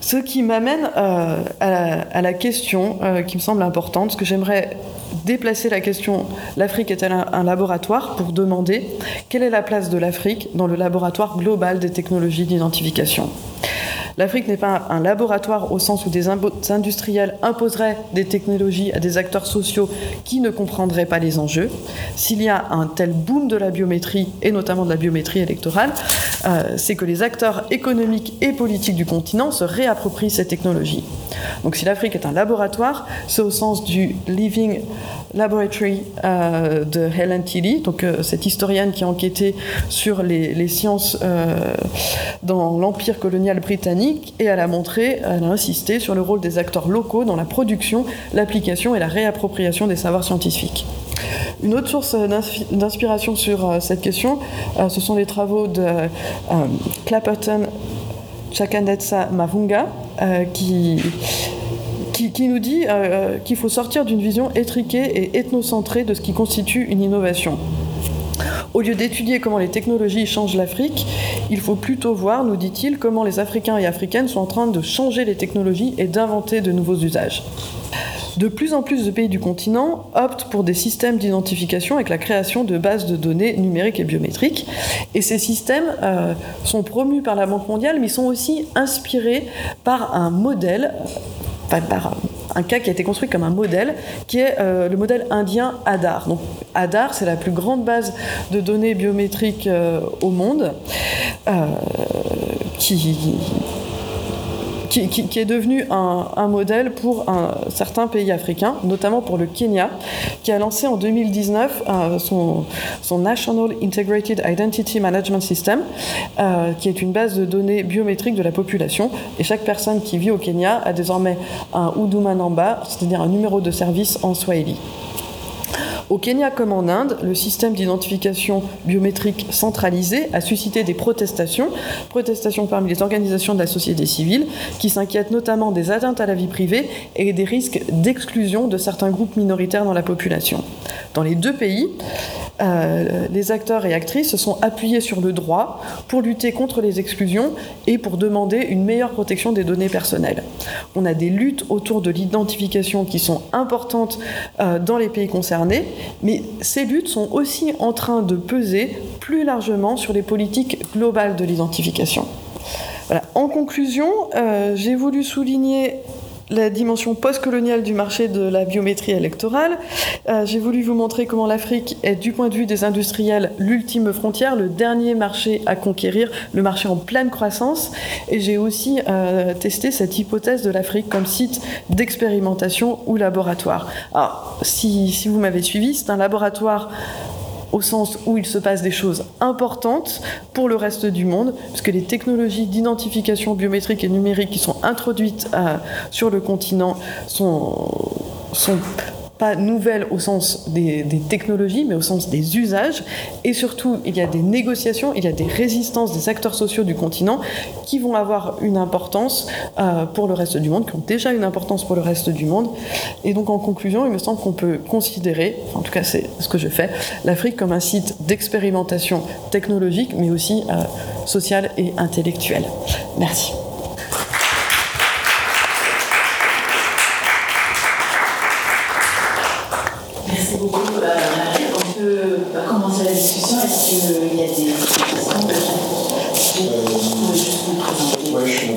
Ce qui m'amène euh, à, la question qui me semble importante, parce que j'aimerais déplacer la question l'Afrique est-elle un, laboratoire pour demander quelle est la place de l'Afrique dans le laboratoire global des technologies d'identification. L'Afrique n'est pas un laboratoire au sens où des industriels imposeraient des technologies à des acteurs sociaux qui ne comprendraient pas les enjeux. S'il y a un tel boom de la biométrie, et notamment de la biométrie électorale, euh, c'est que les acteurs économiques et politiques du continent se réapproprient ces technologies. Donc si l'Afrique est un laboratoire, c'est au sens du Living Laboratory euh, de Helen Tilly, euh, cette historienne qui a enquêté sur les sciences dans l'empire colonial britannique et elle a montré, elle a insisté sur le rôle des acteurs locaux dans la production, l'application et la réappropriation des savoirs scientifiques. Une autre source d'inspiration sur euh, cette question, euh, ce sont les travaux de euh, Clapperton Chakanetsa Mavunga, qui, qui, nous dit qu'il faut sortir d'une vision étriquée et ethnocentrée de ce qui constitue une innovation. Au lieu d'étudier comment les technologies changent l'Afrique, il faut plutôt voir, nous dit-il, comment les Africains et Africaines sont en train de changer les technologies et d'inventer de nouveaux usages. De plus en plus de pays du continent optent pour des systèmes d'identification avec la création de bases de données numériques et biométriques. Et ces systèmes euh, sont promus par la Banque mondiale, mais sont aussi inspirés par un modèle, par un cas qui a été construit comme un modèle, qui est euh, le modèle indien ADAR. Donc, ADAR, c'est la plus grande base de données biométriques euh, au monde, euh, qui est devenu un, modèle pour un, certains pays africains, notamment pour le Kenya, qui a lancé en 2019 euh, son, son, National Integrated Identity Management System, euh, qui est une base de données biométriques de la population. Et chaque personne qui vit au Kenya a désormais un Huduma Namba, c'est-à-dire un numéro de service en Swahili. Au Kenya comme en Inde, le système d'identification biométrique centralisé a suscité des protestations, protestations parmi les organisations de la société civile, qui s'inquiètent notamment des atteintes à la vie privée et des risques d'exclusion de certains groupes minoritaires dans la population. Dans les deux pays, euh, les acteurs et actrices se sont appuyés sur le droit pour lutter contre les exclusions et pour demander une meilleure protection des données personnelles. On a des luttes autour de l'identification qui sont importantes euh, dans les pays concernés, mais ces luttes sont aussi en train de peser plus largement sur les politiques globales de l'identification. En conclusion, euh, j'ai voulu souligner la dimension postcoloniale du marché de la biométrie électorale. Euh, j'ai voulu vous montrer comment l'Afrique est, du point de vue des industriels, l'ultime frontière, le dernier marché à conquérir, le marché en pleine croissance. Et j'ai aussi euh, testé cette hypothèse de l'Afrique comme site d'expérimentation ou laboratoire. Alors, si, si vous m'avez suivi, c'est un laboratoire au sens où il se passe des choses importantes pour le reste du monde, puisque les technologies d'identification biométrique et numérique qui sont introduites euh, sur le continent sont, sont pas nouvelles au sens des, technologies, mais au sens des usages. Et surtout, il y a des négociations, il y a des résistances des acteurs sociaux du continent qui vont avoir une importance euh, pour le reste du monde, qui ont déjà une importance pour le reste du monde. Et donc, en conclusion, il me semble qu'on peut considérer, en tout cas c'est ce que je fais, l'Afrique comme un site d'expérimentation technologique, mais aussi euh, sociale et intellectuelle. Merci. qu'il y a des questions je suis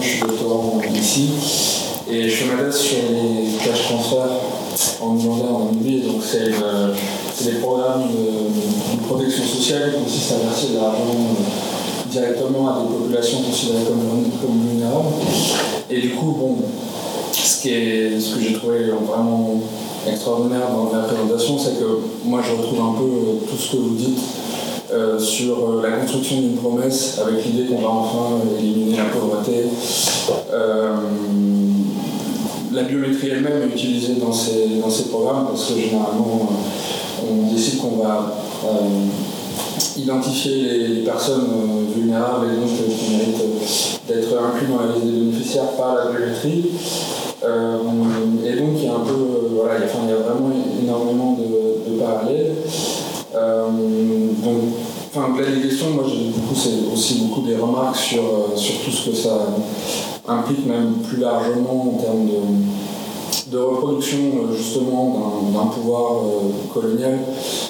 je suis doctorant ici et je fais ma thèse sur les cash transferts en Ouganda en Namibie. Donc, c'est des programmes de, protection sociale qui consistent à verser de l'argent euh, directement à des populations considérées comme, comme vulnérables. Et du coup, bon, ce, qui est, ce que j'ai trouvé vraiment dans la présentation, c'est que moi je retrouve un peu euh, tout ce que vous dites euh, sur euh, la construction d'une promesse avec l'idée qu'on va enfin éliminer la pauvreté. la biométrie elle-même est utilisée dans ces, dans ces programmes parce que généralement on décide qu'on va identifier les, personnes vulnérables et donc qui méritent d'être inclus dans la liste des bénéficiaires par la biométrie. Et donc il y a un peu, énormément de, de parallèles. Euh, donc, enfin, les questions, moi, coup, c'est aussi beaucoup des remarques sur, sur tout ce que ça implique, même plus largement en termes de, reproduction, justement, d'un pouvoir colonial.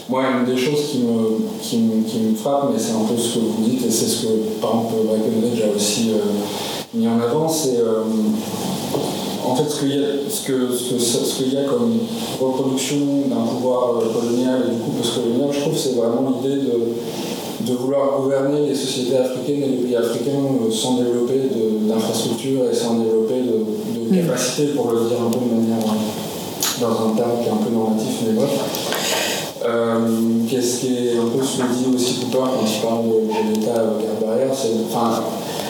Moi, une des choses qui me, qui me, qui me frappe, mais c'est un peu ce que vous dites, et c'est ce que, par exemple, Breckenridge a aussi mis en avant, c'est en fait, ce qu'il y, a, comme reproduction d'un pouvoir euh, colonial et du coup post-colonial, je trouve c'est vraiment l'idée de, vouloir gouverner les sociétés africaines et les pays africains euh, sans développer d'infrastructures et sans développer de, de mm. capacités, pour le dire un peu de manière euh, dans un terme qui est un peu normatif, mais bref. Qu'est-ce qui est un peu ce que dit aussi Cooper quand il parle de, l'État guerre barrière, c'est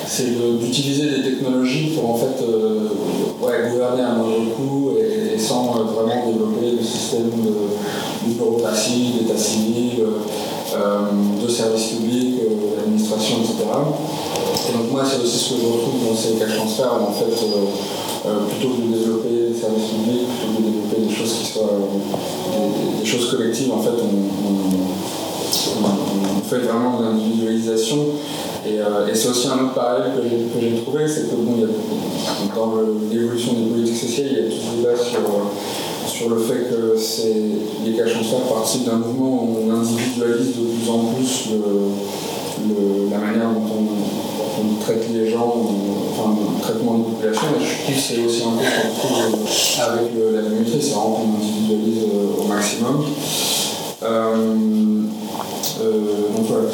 c'est d'utiliser des technologies pour en fait euh, gouverner à moindre coût et, sans euh, vraiment développer le système de, bureaucratie, d'état civil, euh, de services publics, d'administration, etc. Et donc moi c'est aussi ce que je retrouve dans ces cas transferts en fait plutôt que de développer des services publics, plutôt que de développer des choses qui soient des, choses collectives, en fait on, on fait vraiment de l'individualisation euh, et, c'est aussi un autre parallèle que j'ai trouvé, c'est que bon, dans l'évolution des politiques sociales, il y a tout ce débat sur, le fait que les cas transferts participent d'un mouvement où on individualise de plus en plus la manière dont on, traite les gens, enfin le traitement des populations. Et je trouve que c'est aussi un peu qu'on trouve avec la biométrie, c'est vraiment qu'on individualise euh, au maximum. Euh, donc voilà.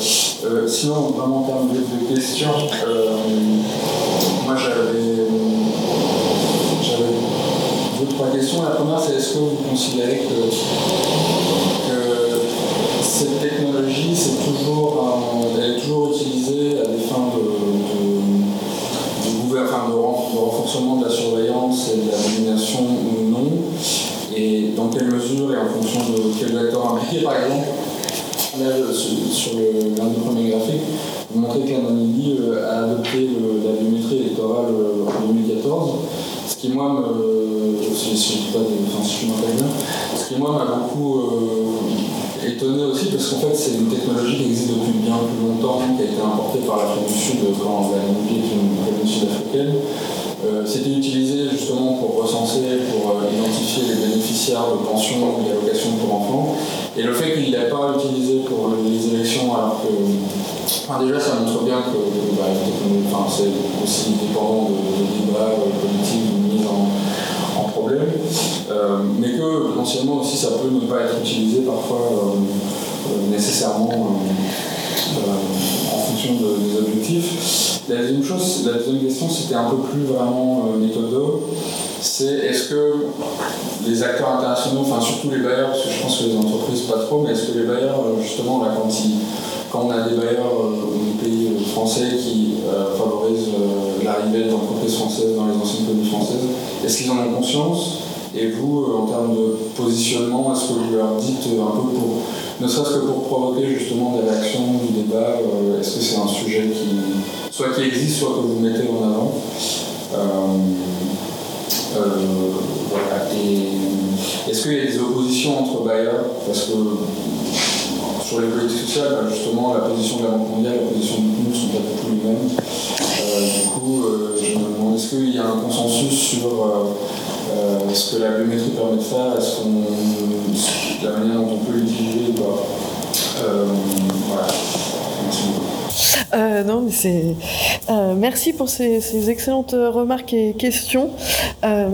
Euh, sinon, vraiment en termes de, questions, euh, moi j'avais deux, trois questions. La première, c'est est-ce que vous considérez que, cette technologie, c'est toujours, elle est toujours utilisée à des fins de, de, de renforcement de la surveillance et de la domination ou non? Et dans quelle mesure et en fonction de quels acteurs impliqués, par exemple Là, sur l'un des premiers graphiques, vous montrez Namibie euh, a adopté la biométrie électorale euh, en 2014, ce qui moi me, pas bien, ce qui moi m'a beaucoup euh, étonné aussi parce qu'en fait c'est une technologie qui existe depuis bien plus longtemps, qui a été importée par l'Afrique du Sud quand la Namibie est une région sud-africaine. Euh, c'était utilisé justement pour recenser, pour euh, identifier les bénéficiaires de pensions et d'allocations pour enfants. Et le fait qu'il n'ait pas utilisé pour les élections, alors que. Enfin, déjà, ça montre bien que bah, c'est aussi dépendant de, débats politiques, de mise en, problème, mais que potentiellement aussi ça peut ne pas être utilisé parfois nécessairement en fonction des objectifs. La deuxième chose, la deuxième question, c'était un peu plus vraiment euh, méthodo. C'est est-ce que les acteurs internationaux, enfin surtout les bailleurs, parce que je pense que les entreprises pas trop, mais est-ce que les bailleurs, euh, justement, là, quand, quand on a des bailleurs euh, des pays français qui favorisent l'arrivée d'entreprises françaises dans les anciennes colonies françaises, est-ce qu'ils en ont conscience? Et vous, en termes de positionnement, est-ce que vous leur dites un peu pour, ne serait-ce que pour provoquer justement des réactions, du débat, est-ce que c'est un sujet qui soit qui existe, soit que vous mettez en avant. Euh, euh, voilà. Est-ce qu'il y a des oppositions entre bailleurs Parce que sur les politiques sociales, bah, justement, la position de la Banque mondiale, la position nous ne sont pas du tout les mêmes. Euh, du coup, je me demande, est-ce qu'il y a un consensus sur ce que la biométrie permet de faire? Est-ce qu'on, la manière dont on peut l'utiliser ou pas Voilà. Euh. Euh, merci pour ces, excellentes remarques et questions. Euh,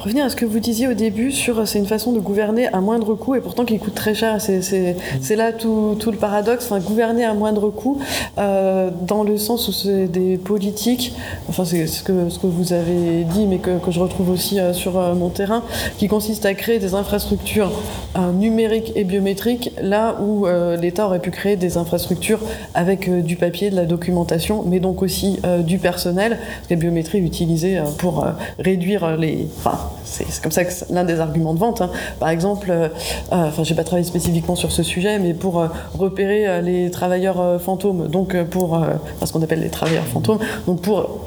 revenir à ce que vous disiez au début sur euh, c'est une façon de gouverner à moindre coût et pourtant qui coûte très cher. C'est là tout, tout, le paradoxe. Enfin, gouverner à moindre coût euh, dans le sens où c'est des politiques, enfin c'est ce que, ce que vous avez dit mais que, que je retrouve aussi euh, sur mon terrain, qui consiste à créer des infrastructures numériques et biométriques là où l'État aurait pu créer des infrastructures avec du papier, de la documentation, mais donc aussi du personnel. Parce que la biométrie est utilisée pour réduire les... c'est comme ça que l'un des arguments de vente. Hein. Par exemple, euh, euh, enfin, j'ai pas travaillé spécifiquement sur ce sujet, mais pour euh, repérer les travailleurs fantômes, donc pour ce qu'on appelle les travailleurs fantômes, donc pour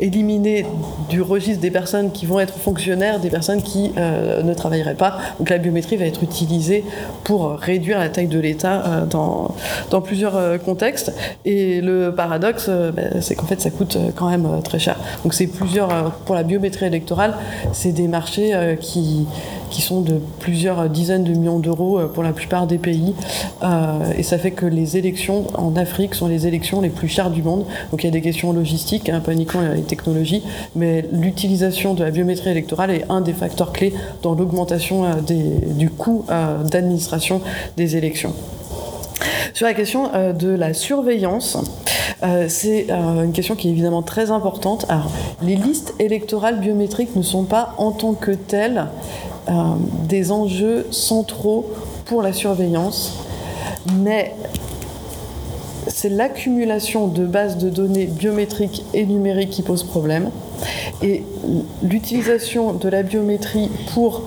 éliminer du registre des personnes qui vont être fonctionnaires, des personnes qui euh, ne travailleraient pas. Donc la biométrie va être utilisée pour réduire la taille de l'État euh, dans, plusieurs euh, contextes. Et le paradoxe, ben, c'est qu'en fait, ça coûte quand même très cher. Donc c'est plusieurs, pour la biométrie électorale, c'est des marchés qui, qui sont de plusieurs dizaines de millions d'euros pour la plupart des pays. et ça fait que les élections en Afrique sont les élections les plus chères du monde. Donc il y a des questions logistiques, hein, pas uniquement technologies, mais l'utilisation de la biométrie électorale est un des facteurs clés dans l'augmentation euh, du coût euh, d'administration des élections. Sur la question euh, de la surveillance, c'est une question qui est évidemment très importante. Alors, les listes électorales biométriques ne sont pas en tant que telles des enjeux centraux pour la surveillance, mais c'est l'accumulation de bases de données biométriques et numériques qui pose problème. Et l'utilisation de la biométrie pour euh,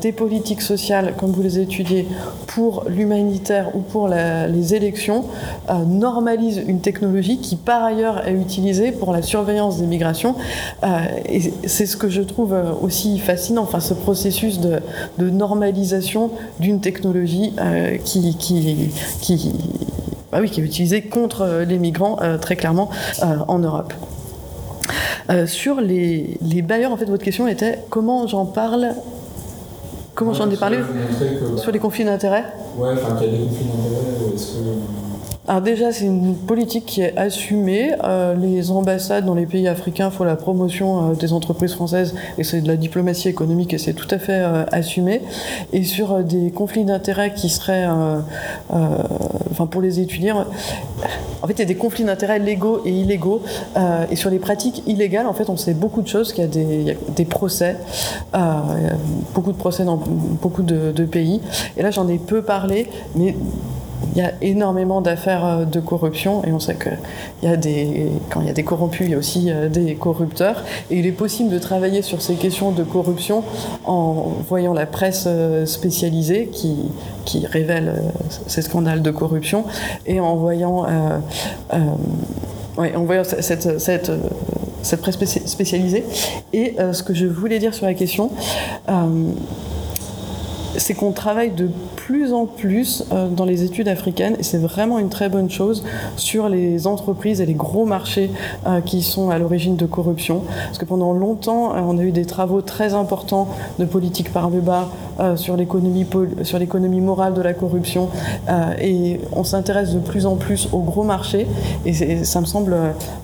des politiques sociales, comme vous les étudiez, pour l'humanitaire ou pour les élections, euh, normalise une technologie qui, par ailleurs, est utilisée pour la surveillance des migrations. Euh, et c'est ce que je trouve aussi fascinant, enfin, ce processus de, normalisation d'une technologie qui, bah oui, qui est utilisé contre euh, les migrants euh, très clairement euh, en Europe. sur les, bailleurs, en fait, votre question était comment j'en parle Comment j'en ai parlé Sur les conflits d'intérêts Ouais, enfin, qu'il y a des conflits d'intérêts, est-ce que alors déjà, c'est une politique qui est assumée. Euh, les ambassades dans les pays africains font la promotion euh, des entreprises françaises et c'est de la diplomatie économique et c'est tout à fait euh, assumé. Et sur des conflits d'intérêts qui seraient, enfin pour les étudier, en fait, il y a des conflits d'intérêts légaux et illégaux. et sur les pratiques illégales, en fait, on sait beaucoup de choses, qu'il y a des, y a procès, beaucoup de procès dans beaucoup de, de pays. Et là, j'en ai peu parlé, mais il y a énormément d'affaires euh, de corruption et on sait que quand il y a des corrompus, il y a aussi euh, des corrupteurs. Et il est possible de travailler sur ces questions de corruption en voyant la presse euh, spécialisée qui, révèle ces scandales de corruption et en voyant, cette presse spécialisée. Et ce que je voulais dire sur la question, c'est qu'on travaille de plus en plus euh, dans les études africaines, et c'est vraiment une très bonne chose, sur les entreprises et les gros marchés euh, qui sont à l'origine de corruption. Parce que pendant longtemps, euh, on a eu des travaux très importants de politique par le bas sur l'économie morale de la corruption, et on s'intéresse de plus en plus aux gros marchés, et ça me semble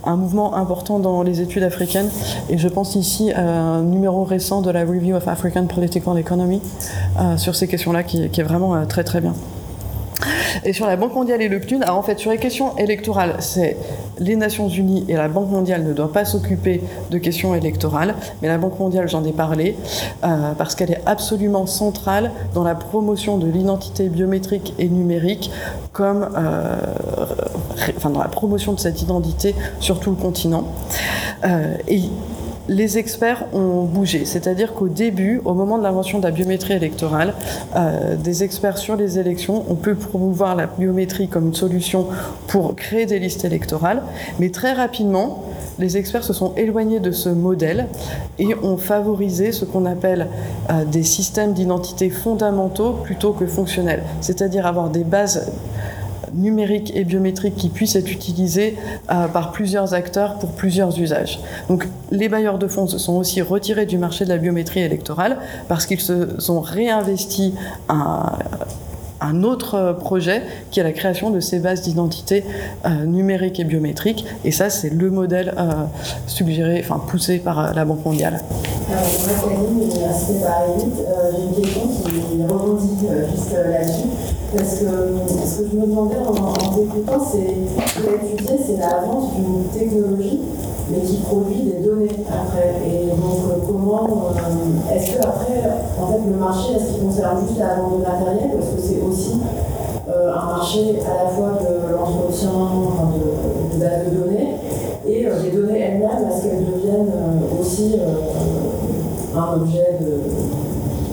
un mouvement important dans les études africaines. Et je pense ici à un numéro récent de la Review of African Political Economy ces questions-là qui, est vraiment euh, très très bien. Et sur la Banque mondiale et le PNUD, alors en fait sur les questions électorales, c'est les Nations Unies et la Banque mondiale ne doivent pas s'occuper de questions électorales, mais la Banque mondiale, j'en ai parlé, euh, parce qu'elle est absolument centrale dans la promotion de l'identité biométrique et numérique, comme euh, enfin dans la promotion de cette identité sur tout le continent. Les experts ont bougé. C'est-à-dire qu'au début, au moment de l'invention de la biométrie électorale, euh, des experts sur les élections ont pu promouvoir la biométrie comme une solution pour créer des listes électorales. Mais très rapidement, les experts se sont éloignés de ce modèle et ont favorisé ce qu'on appelle euh, des systèmes d'identité fondamentaux plutôt que fonctionnels. C'est-à-dire avoir des bases numérique et biométrique qui puissent être utilisés euh, par plusieurs acteurs pour plusieurs usages. Donc les bailleurs de fonds se sont aussi retirés du marché de la biométrie électorale parce qu'ils se sont réinvestis un, un autre projet qui est la création de ces bases d'identité euh, numériques et biométriques. Et ça, c'est le modèle euh, suggéré, enfin poussé par la Banque mondiale. J'ai une question qui rebondit juste là-dessus. Parce que ce que je me demandais en, t'écoutant, c'est ce que tu disais, c'est l'avance d'une technologie, mais qui produit des données après. Et donc, euh, comment euh, est-ce que après, en fait, le marché, est-ce qu'il concerne juste la vente de matériel, ou est-ce que c'est aussi euh, un marché à la fois de l'entretien de, de bases de données et des données elles-mêmes, est-ce qu'elles deviennent aussi un objet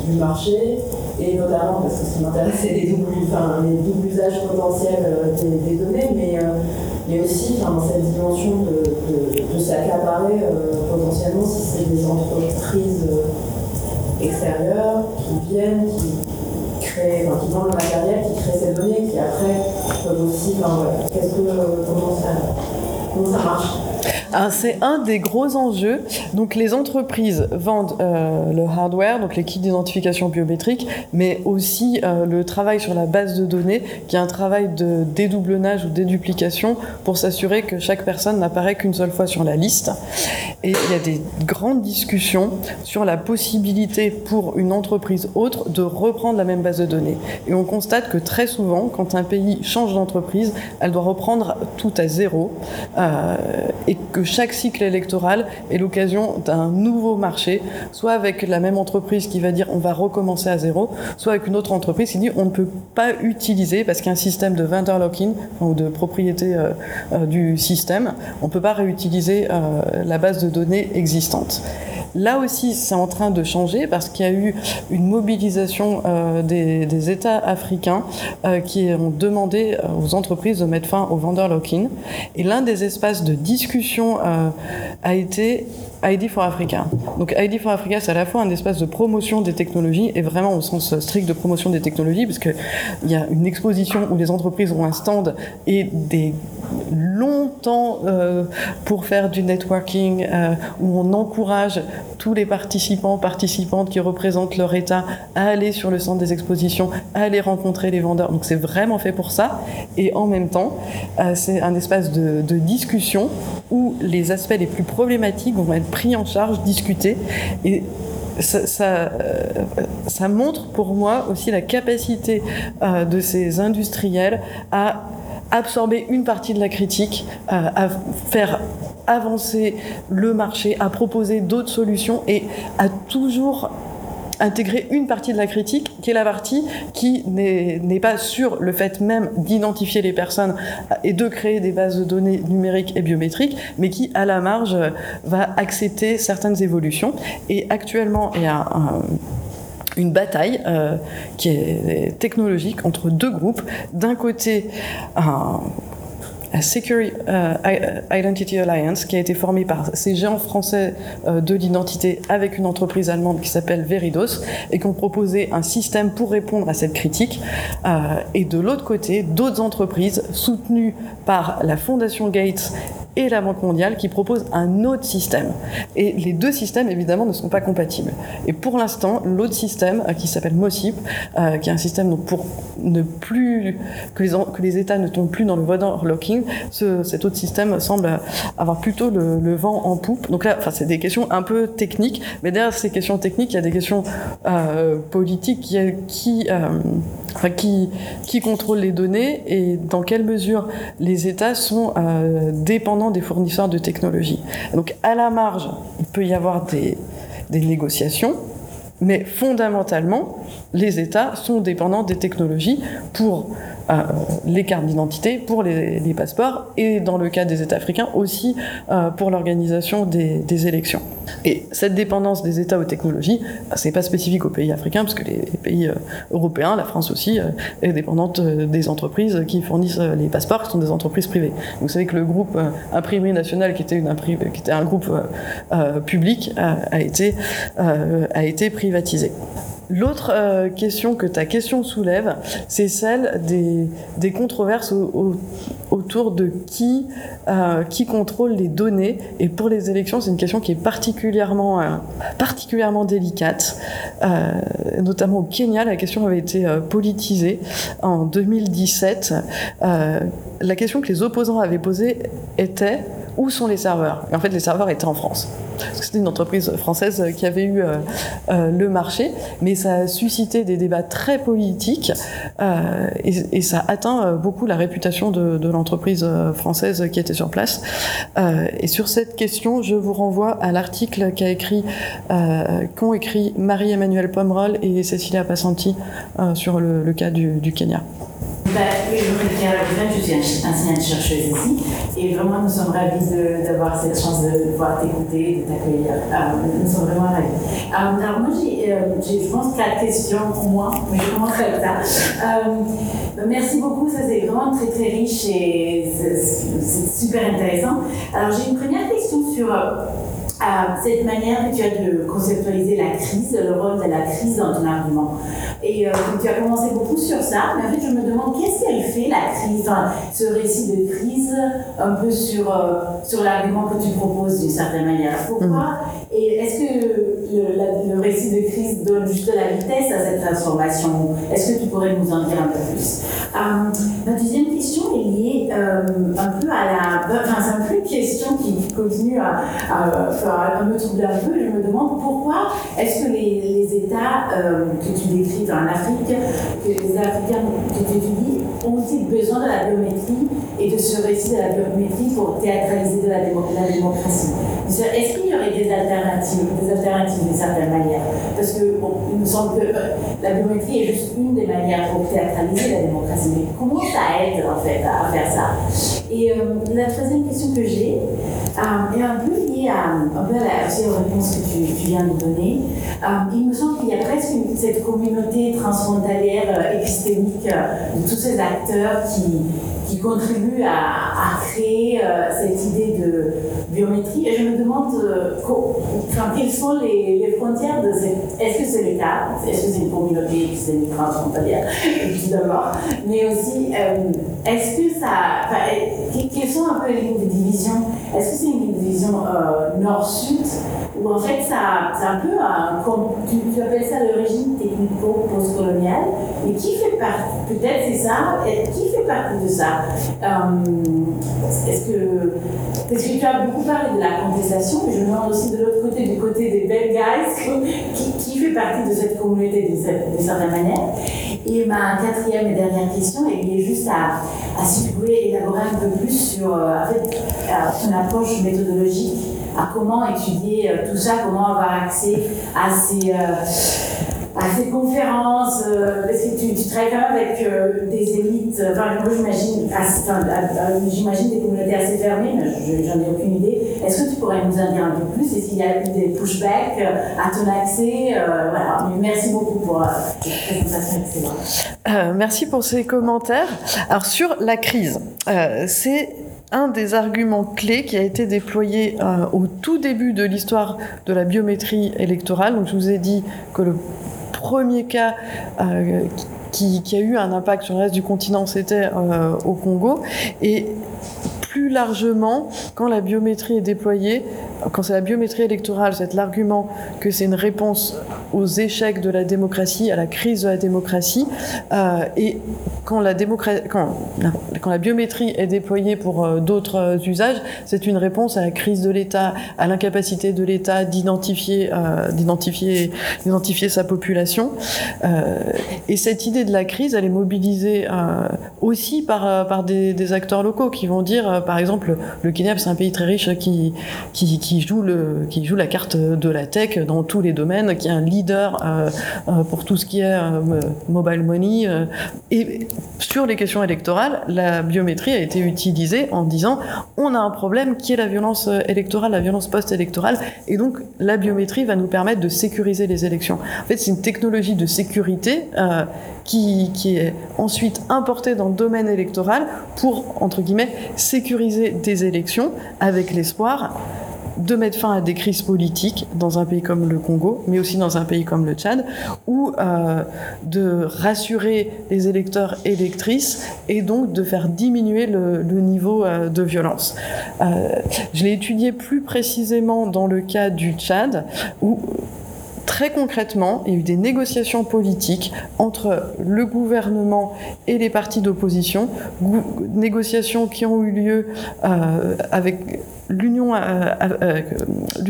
du marché et notamment parce que ce qui m'intéresse, c'est les doubles, les doubles usages potentiels euh, des, données, mais, euh, mais aussi enfin, cette dimension de, de, s'accaparer euh, potentiellement si c'est des entreprises extérieures qui viennent, qui créent, enfin, qui vendent le matériel, qui créent ces données, qui après peuvent aussi, qu'est-ce que, comment ça, comment ça marche? C'est un des gros enjeux. Donc les entreprises vendent euh, le hardware, donc les kits d'identification biométrique, mais aussi euh, le travail sur la base de données, qui est un travail de dédoublonnage ou déduplication pour s'assurer que chaque personne n'apparaît qu'une seule fois sur la liste. Et il y a des grandes discussions sur la possibilité pour une entreprise autre de reprendre la même base de données. Et on constate que très souvent, quand un pays change d'entreprise, elle doit reprendre tout à zéro euh, et que chaque cycle électoral est l'occasion d'un nouveau marché, soit avec la même entreprise qui va dire on va recommencer à zéro, soit avec une autre entreprise qui dit on ne peut pas utiliser, parce qu'il y a un système de vendor lock-in ou de propriété euh, euh, du système, on ne peut pas réutiliser euh, la base de données existante. Là aussi, c'est en train de changer parce qu'il y a eu une mobilisation des, États africains qui ont demandé aux entreprises de mettre fin au vendor lock-in. Et l'un des espaces de discussion a été ID for Africa. Donc ID for Africa, c'est à la fois un espace de promotion des technologies et vraiment au sens strict de promotion des technologies, parce qu'il y a une exposition où les entreprises ont un stand et des longs temps euh, pour faire du networking, euh, où on encourage tous les participants, participantes qui représentent leur État à aller sur le centre des expositions, à aller rencontrer les vendeurs. Donc c'est vraiment fait pour ça. Et en même temps, euh, c'est un espace de, de discussion où les aspects les plus problématiques vont être pris en charge, discutés. Et euh, ça, montre pour moi aussi la capacité euh, de ces industriels à absorber une partie de la critique, euh, à faire avancer le marché, à proposer d'autres solutions et à toujours intégrer une partie de la critique, qui est la partie qui n'est pas sur le fait même d'identifier les personnes et de créer des bases de données numériques et biométriques, mais qui, à la marge, va accepter certaines évolutions. Et actuellement, il y a une bataille euh, qui est technologique entre deux groupes. D'un côté, un Secure Identity Alliance, qui a été formée par ces géants français de l'identité avec une entreprise allemande qui s'appelle Veridos, et qui ont proposé un système pour répondre à cette critique. et de l'autre côté, d'autres entreprises soutenues par la Fondation Gates et la Banque mondiale qui proposent un autre système. Et les deux systèmes, évidemment, ne sont pas compatibles. Et pour l'instant, l'autre système, euh, qui s'appelle MOSIP, euh, qui est un système pour ne plus que les, États ne tombent plus dans le vote locking, ce, cet autre système semble avoir plutôt le, vent en poupe. Donc là, enfin, c'est des questions un peu techniques, mais derrière ces questions techniques, il y a des questions euh, politiques qui, qui, enfin, qui, qui contrôlent les données et dans quelle mesure les États sont dépendants des fournisseurs de technologie. Donc à la marge, il peut y avoir des négociations, mais fondamentalement, les États sont dépendants des technologies pour euh, les cartes d'identité, pour les, passeports et dans le cas des États africains aussi euh, pour l'organisation des, élections. Et cette dépendance des États aux technologies, bah, c'est pas spécifique aux pays africains parce que les, pays euh, européens, la France aussi, est dépendante des entreprises qui fournissent les passeports, qui sont des entreprises privées. Vous savez que le groupe Imprimerie Nationale, qui était, un groupe public, a été privatisé. L'autre euh, question que ta question soulève, c'est celle des, controverses autour de qui, euh, qui contrôle les données. Et pour les élections, c'est une question qui est particulièrement, euh, particulièrement délicate. notamment au Kenya, la question avait été politisée en 2017. la question que les opposants avaient posée était où sont les serveurs Et en fait, les serveurs étaient en France. C'était une entreprise française qui avait eu euh, euh, le marché, mais ça a suscité des débats très politiques euh, et, ça atteint beaucoup la réputation de, l'entreprise française qui était sur place. et sur cette question, je vous renvoie à l'article écrit, qu'ont écrit Marie-Emmanuelle Pomerol et Cécilia Passanti sur le, cas du Kenya. Bah, je m'appelle je suis enseignante-chercheuse ici, et vraiment nous sommes ravis d'avoir cette chance de pouvoir t'écouter, de t'accueillir. Euh, nous sommes vraiment ravis. Euh, alors moi, j'ai, euh, je pense, quatre questions pour moi, mais je commence avec ça. merci beaucoup, ça c'est vraiment très très riche et c'est super intéressant. Alors j'ai une première question sur cette manière que tu as de conceptualiser la crise, le rôle de la crise dans ton argument. Et euh, tu as commencé beaucoup sur ça, mais en fait, je me demande qu'est-ce qu'elle fait, la crise, enfin, ce récit de crise, un peu sur, euh, sur l'argument que tu proposes d'une certaine manière? Pourquoi? Mm. Et est-ce que le, le, récit de crise donne juste de la vitesse à cette transformation? Est-ce que tu pourrais nous en dire un peu plus? Euh, Est liée un peu à la. Enfin, c'est un peu une question qui continue à, me troubler un peu. Je me demande pourquoi est-ce que les, États que tu décris en Afrique, que les Africains que tu étudies ont-ils besoin de la biométrie et de ce récit de la biométrie pour théâtraliser de la, démocratie. Est-ce qu'il y aurait des alternatives, des alternatives d'une certaine manière? Parce que il me semble que euh, la biométrie est juste une des manières pour théâtraliser la démocratie. Mais comment ça aide en fait à, faire ça? Et euh, la troisième question que j'ai euh, est un peu à, un peu la, aussi aux réponses que tu, viens de donner. il me semble qu'il y a presque cette communauté transfrontalière épistémique de tous ces acteurs qui, qui contribuent à, créer euh, cette idée de biométrie. Et je me demande euh, quelles sont les, frontières de cette. Est-ce que c'est le cas? Est-ce que c'est une communauté épistémique transfrontalière Tout d'abord. Mais aussi, euh, est-ce que ça. quelles sont un peu les lignes de division? Est-ce que c'est une division nord-sud Ou en fait, ça, c'est un peu un. Tu, tu appelles ça le régime technico-postcolonial, mais qui fait partie Peut-être c'est ça. Qui fait partie de ça? Euh, Est-ce que, parce que tu as beaucoup parlé de la contestation, mais je me demande aussi de l'autre côté, du côté des bad guys, qui, fait partie de cette communauté d'une certaine manière. Et ma quatrième et dernière question est liée juste à, à si tu pouvais élaborer un peu plus sur euh, en ton approche méthodologique, à comment étudier euh, tout ça, comment avoir accès à ces à ces conférences Parce que tu, tu, travailles quand même avec des élites, enfin, moi j'imagine, j'imagine des communautés assez fermées, mais j'en ai aucune idée. Est-ce que tu pourrais nous en dire un peu plus? Et s'il y a eu des pushbacks à ton accès? Voilà, merci beaucoup pour cette présentation excellente. merci pour ces commentaires. Alors sur la crise, c'est un des arguments clés qui a été déployé euh, au tout début de l'histoire de la biométrie électorale. Donc, je vous ai dit que le premier cas euh, qui, a eu un impact sur le reste du continent, c'était euh, au Congo. Plus largement, quand la biométrie est déployée, quand c'est la biométrie électorale, c'est l'argument que c'est une réponse aux échecs de la démocratie, à la crise de la démocratie, euh, et quand la, biométrie est déployée pour euh, d'autres euh, usages, c'est une réponse à la crise de l'État, à l'incapacité de l'État d'identifier, sa population. et cette idée de la crise, elle est mobilisée aussi par, des, acteurs locaux qui vont dire, par exemple, le Kenya, c'est un pays très riche qui, qui, joue, le, qui joue la carte de la tech dans tous les domaines, qui est un leader euh, euh, pour tout ce qui est euh, mobile money. et sur les questions électorales, la biométrie a été utilisée en disant on a un problème qui est la violence électorale, la violence post-électorale, et donc la biométrie va nous permettre de sécuriser les élections. En fait, c'est une technologie de sécurité qui, qui, est ensuite importée dans le domaine électoral pour, entre guillemets, sécuriser des élections avec l'espoir de mettre fin à des crises politiques dans un pays comme le Congo, mais aussi dans un pays comme le Tchad, ou euh, de rassurer les électeurs électrices et donc de faire diminuer le, niveau euh, de violence. Euh, je l'ai étudié plus précisément dans le cas du Tchad, où Très concrètement, il y a eu des négociations politiques entre le gouvernement et les partis d'opposition, négociations qui ont eu lieu avec euh, euh, l'Union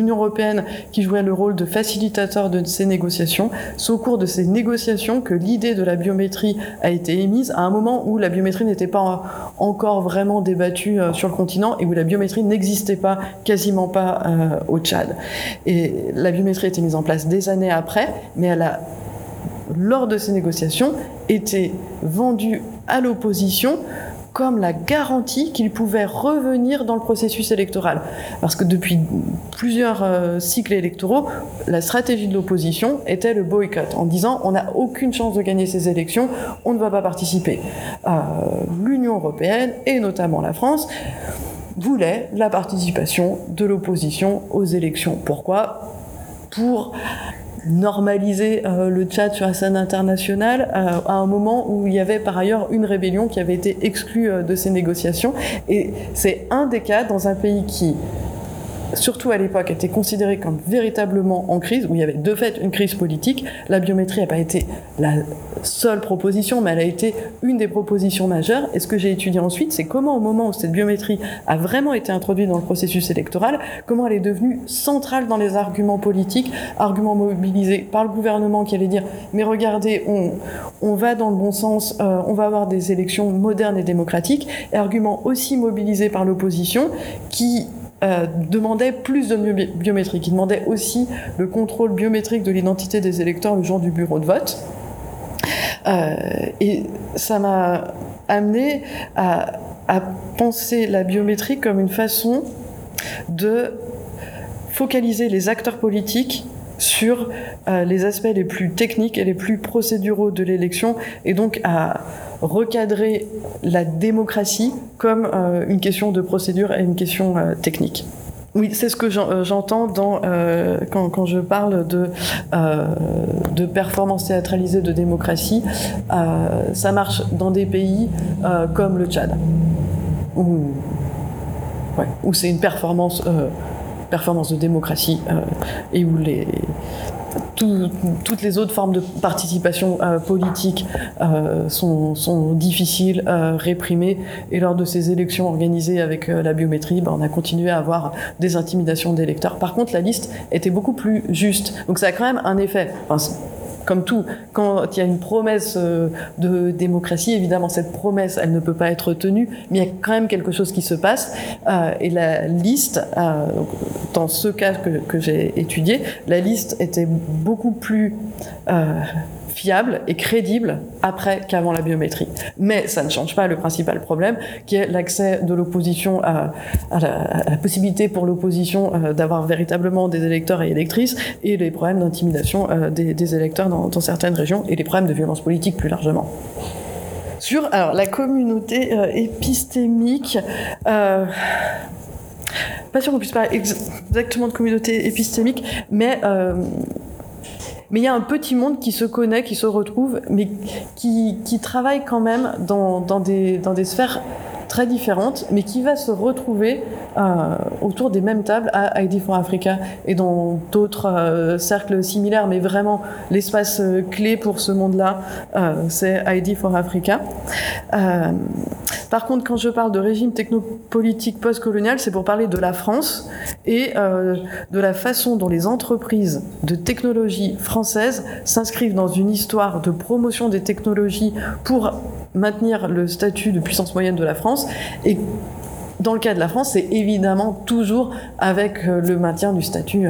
européenne qui jouait le rôle de facilitateur de ces négociations. C'est au cours de ces négociations que l'idée de la biométrie a été émise à un moment où la biométrie n'était pas encore vraiment débattue sur le continent et où la biométrie n'existait pas, quasiment pas au Tchad. Et la biométrie a été mise en place des années après, mais elle a lors de ces négociations, été vendue à l'opposition comme la garantie qu'il pouvait revenir dans le processus électoral. Parce que depuis plusieurs euh, cycles électoraux, la stratégie de l'opposition était le boycott, en disant on n'a aucune chance de gagner ces élections, on ne va pas participer. Euh, L'Union européenne, et notamment la France, voulait la participation de l'opposition aux élections. Pourquoi? Pour normaliser euh, le Tchad sur la scène internationale euh, à un moment où il y avait par ailleurs une rébellion qui avait été exclue euh, de ces négociations. Et c'est un des cas dans un pays qui surtout à l'époque, était considéré comme véritablement en crise, où il y avait de fait une crise politique. La biométrie n'a pas été la seule proposition, mais elle a été une des propositions majeures. Et ce que j'ai étudié ensuite, c'est comment au moment où cette biométrie a vraiment été introduite dans le processus électoral, comment elle est devenue centrale dans les arguments politiques, arguments mobilisés par le gouvernement qui allait dire, mais regardez, on, on va dans le bon sens, euh, on va avoir des élections modernes et démocratiques, et arguments aussi mobilisés par l'opposition qui euh, demandait plus de biométrie, qui demandait aussi le contrôle biométrique de l'identité des électeurs le jour du bureau de vote. Euh, et ça m'a amené à, penser la biométrie comme une façon de focaliser les acteurs politiques sur euh, les aspects les plus techniques et les plus procéduraux de l'élection et donc à recadrer la démocratie comme euh, une question de procédure et une question euh, technique. Oui, c'est ce que j'entends quand, je parle de, de performance théâtralisée de démocratie. ça marche dans des pays comme le Tchad, où, où c'est une performance performance de démocratie euh, et où les, toutes les autres formes de participation euh, politique euh, sont, sont, difficiles, réprimées. Et lors de ces élections organisées avec la biométrie, ben, on a continué à avoir des intimidations d'électeurs. Par contre, la liste était beaucoup plus juste. Donc ça a quand même un effet. Comme tout, quand il y a une promesse euh, de démocratie, évidemment, cette promesse, elle ne peut pas être tenue, mais il y a quand même quelque chose qui se passe. Euh, et la liste, euh, dans ce cas que, que j'ai étudié, la liste était beaucoup plus fiable et crédible après qu'avant la biométrie. Mais ça ne change pas le principal problème, qui est l'accès de l'opposition à, la possibilité pour l'opposition euh, d'avoir véritablement des électeurs et électrices, et les problèmes d'intimidation euh, des, électeurs dans, certaines régions, et les problèmes de violence politique plus largement. Sur alors, la communauté euh, épistémique, pas sûr qu'on puisse parler exactement de communauté épistémique, mais mais il y a un petit monde qui se connaît, qui se retrouve, mais qui, qui travaille quand même dans, dans, des, dans des sphères très différentes, mais qui va se retrouver euh, autour des mêmes tables à ID for Africa et dans d'autres euh, cercles similaires, mais vraiment l'espace euh, clé pour ce monde-là, c'est ID for Africa. Par contre, quand je parle de régime technopolitique post-colonial, c'est pour parler de la France et de la façon dont les entreprises de technologie françaises s'inscrivent dans une histoire de promotion des technologies pour maintenir le statut de puissance moyenne de la France et dans le cas de la France, c'est évidemment toujours avec le maintien du statut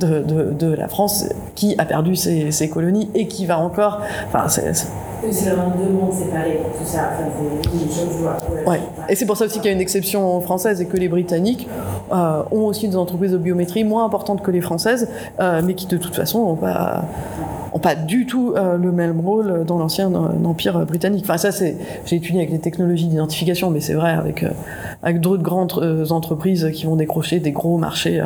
de, de, de, la France qui a perdu ses, ses, colonies et qui va encore. Enfin, c'est vraiment deux mondes séparés, tout ça. Ouais. Et c'est pour ça aussi qu'il y a une exception française et que les Britanniques euh, ont aussi des entreprises de biométrie moins importantes que les françaises, euh, mais qui de toute façon n'ont pas ont pas du tout euh, le même rôle dans l'ancien empire britannique. Enfin, ça, c'est, j'ai étudié avec les technologies d'identification, mais c'est vrai avec, avec d'autres grandes entreprises qui vont décrocher des gros marchés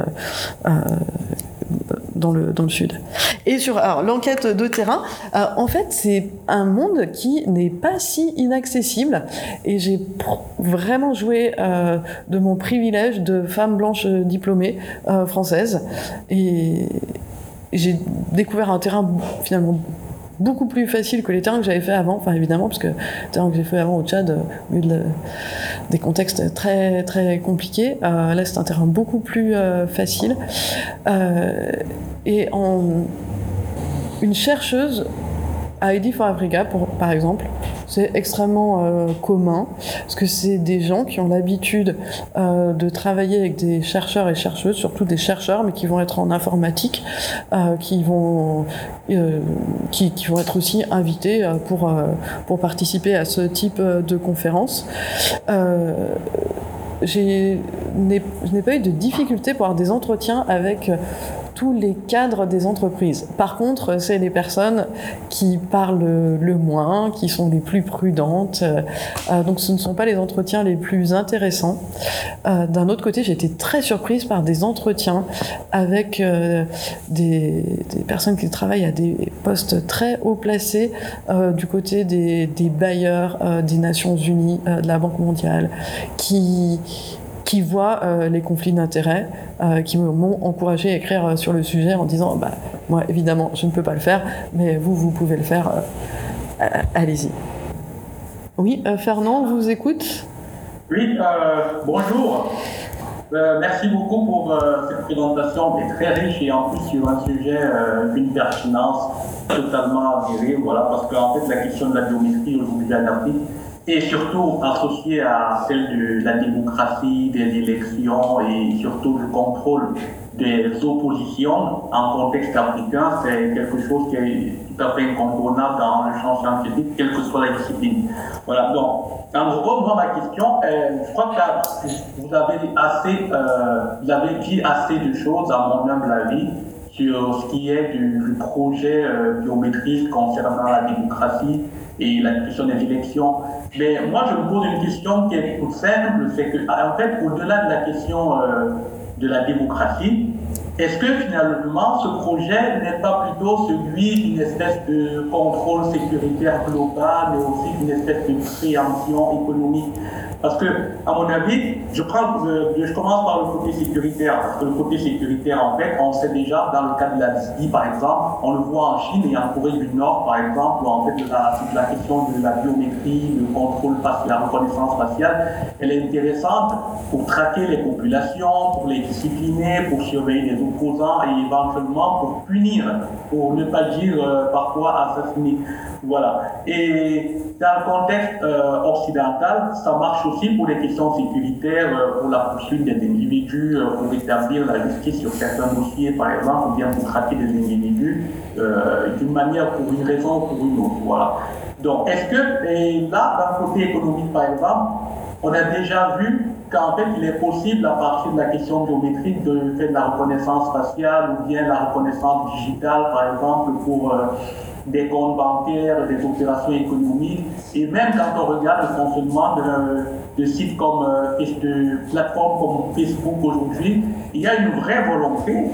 dans le, dans le sud. Et sur l'enquête de terrain, euh, en fait, c'est un monde qui n'est pas si inaccessible. Et j'ai vraiment joué euh, de mon privilège de femme blanche diplômée euh, française. Et j'ai découvert un terrain finalement beaucoup plus facile que les terrains que j'avais fait avant, enfin évidemment, parce que les terrains que j'ai fait avant au Tchad, au milieu de, des contextes très très compliqués, euh, là c'est un terrain beaucoup plus euh, facile. Euh, et en une chercheuse à ID for Africa, par exemple, c'est extrêmement euh, commun, parce que c'est des gens qui ont l'habitude euh, de travailler avec des chercheurs et chercheuses, surtout des chercheurs, mais qui vont être en informatique, euh, qui, vont, qui, vont être aussi invités pour, pour participer à ce type de conférence. je n'ai pas eu de difficulté pour avoir des entretiens avec tous les cadres des entreprises. Par contre, c'est les personnes qui parlent le moins, qui sont les plus prudentes. Euh, donc ce ne sont pas les entretiens les plus intéressants. Euh, D'un autre côté, j'ai été très surprise par des entretiens avec euh, des, personnes qui travaillent à des postes très haut placés du côté des, des bailleurs des Nations Unies, de la Banque mondiale, qui qui voient euh, les conflits d'intérêts, euh, qui m'ont encouragé à écrire euh, sur le sujet en disant bah, moi évidemment je ne peux pas le faire, mais vous vous pouvez le faire, allez-y. Oui, Fernand, vous écoute Oui, bonjour. merci beaucoup pour cette présentation qui est très riche et en plus sur un sujet d'une pertinence totalement avérée, voilà, parce qu'en fait la question de la biométrie aujourd'hui en Afrique et surtout associé à celle de la démocratie, des élections et surtout du contrôle des oppositions en contexte africain, c'est quelque chose qui est tout à fait incontournable dans le champ scientifique, quelle que soit la discipline. Voilà, donc, en gros, ma question, euh, je crois que vous avez, assez, euh, vous avez dit assez de choses, à mon humble avis, sur ce qui est du, du projet euh, biométrique concernant la démocratie et la question des élections. Mais moi, je me pose une question qui est toute simple, c'est que, en fait, au-delà de la question euh, de la démocratie, est-ce que finalement ce projet n'est pas plutôt celui d'une espèce de contrôle sécuritaire global, mais aussi d'une espèce de préemption économique Parce que, à mon avis, je, commence par le côté sécuritaire. Parce que le côté sécuritaire, en fait, on sait déjà, dans le cas de la DSI, par exemple, on le voit en Chine et en Corée du Nord, par exemple, où en fait, la, la question de la biométrie, le contrôle facial, la reconnaissance faciale, elle est intéressante pour traquer les populations, pour les discipliner, pour surveiller les opposants et éventuellement pour punir, pour ne pas dire euh, parfois assassiner. Voilà. Et dans le contexte euh, occidental, ça marche aussi pour les questions sécuritaires, euh, pour la poursuite des individus, euh, pour établir la justice sur certains dossiers, par exemple, ou bien pour traquer des individus d'une manière, pour une raison ou pour une autre. Voilà. Donc, est-ce que, et là, d'un côté économique, par exemple, on a déjà vu qu'en fait, il est possible, à partir de la question biométrique, de faire de la reconnaissance faciale ou bien la reconnaissance digitale, par exemple, pour des comptes bancaires, des opérations économiques, et même quand on regarde le fonctionnement de, sites comme, euh, de plateformes comme Facebook aujourd'hui, il y a une vraie volonté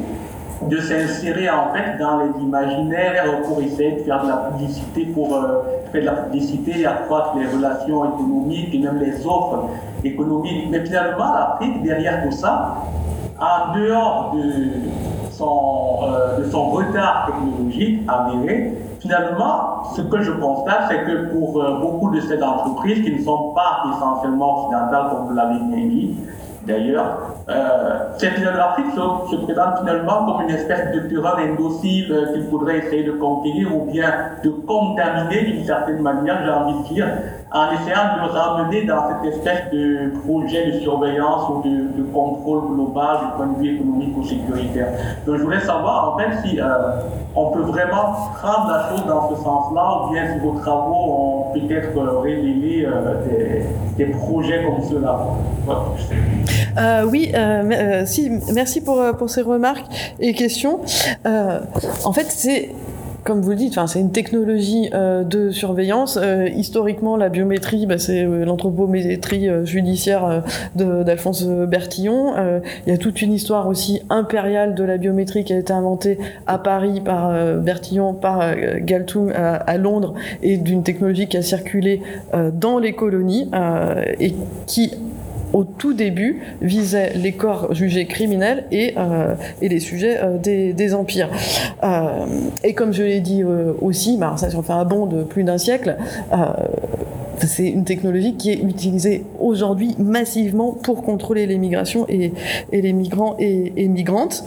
de s'insérer en fait dans les imaginaires pour essayer de faire de la publicité, pour euh, faire de la publicité, accroître les relations économiques et même les offres économiques. Mais finalement, l'Afrique, derrière tout ça, en dehors de son, euh, de son retard technologique avéré, Finalement, ce que je constate, c'est que pour euh, beaucoup de ces entreprises qui ne sont pas essentiellement occidentales, comme vous l'avez bien dit, d'ailleurs, cette l'Afrique se, se, présente finalement comme une espèce de terrain indocile euh, qu'il faudrait essayer de conquérir ou bien de contaminer d'une certaine manière, j'ai envie de dire, en essayant de ramener dans cette espèce de projet de surveillance ou de, contrôle global du point de vue économique ou sécuritaire. Donc je voulais savoir en fait si euh, on peut vraiment prendre la chose dans ce sens-là ou bien si vos travaux ont peut-être révélé euh, des, projets comme cela. Euh, oui, si, merci pour, pour ces remarques et questions. en fait, c'est comme vous le dites, c'est une technologie euh, de surveillance. Euh, historiquement, la biométrie, bah, c'est euh, l'anthropométrie judiciaire d'Alphonse Bertillon. Il y a toute une histoire aussi impériale de la biométrie qui a été inventée à Paris par Bertillon, par Galtung à, à, Londres, et d'une technologie qui a circulé dans les colonies et qui au tout début, visait les corps jugés criminels et, euh, et les sujets euh, des, des, empires. Euh, et comme je l'ai dit aussi, bah, ça, fait un bond de plus d'un siècle, c'est une technologie qui est utilisée aujourd'hui massivement pour contrôler les migrations et, et les migrants et, et migrantes.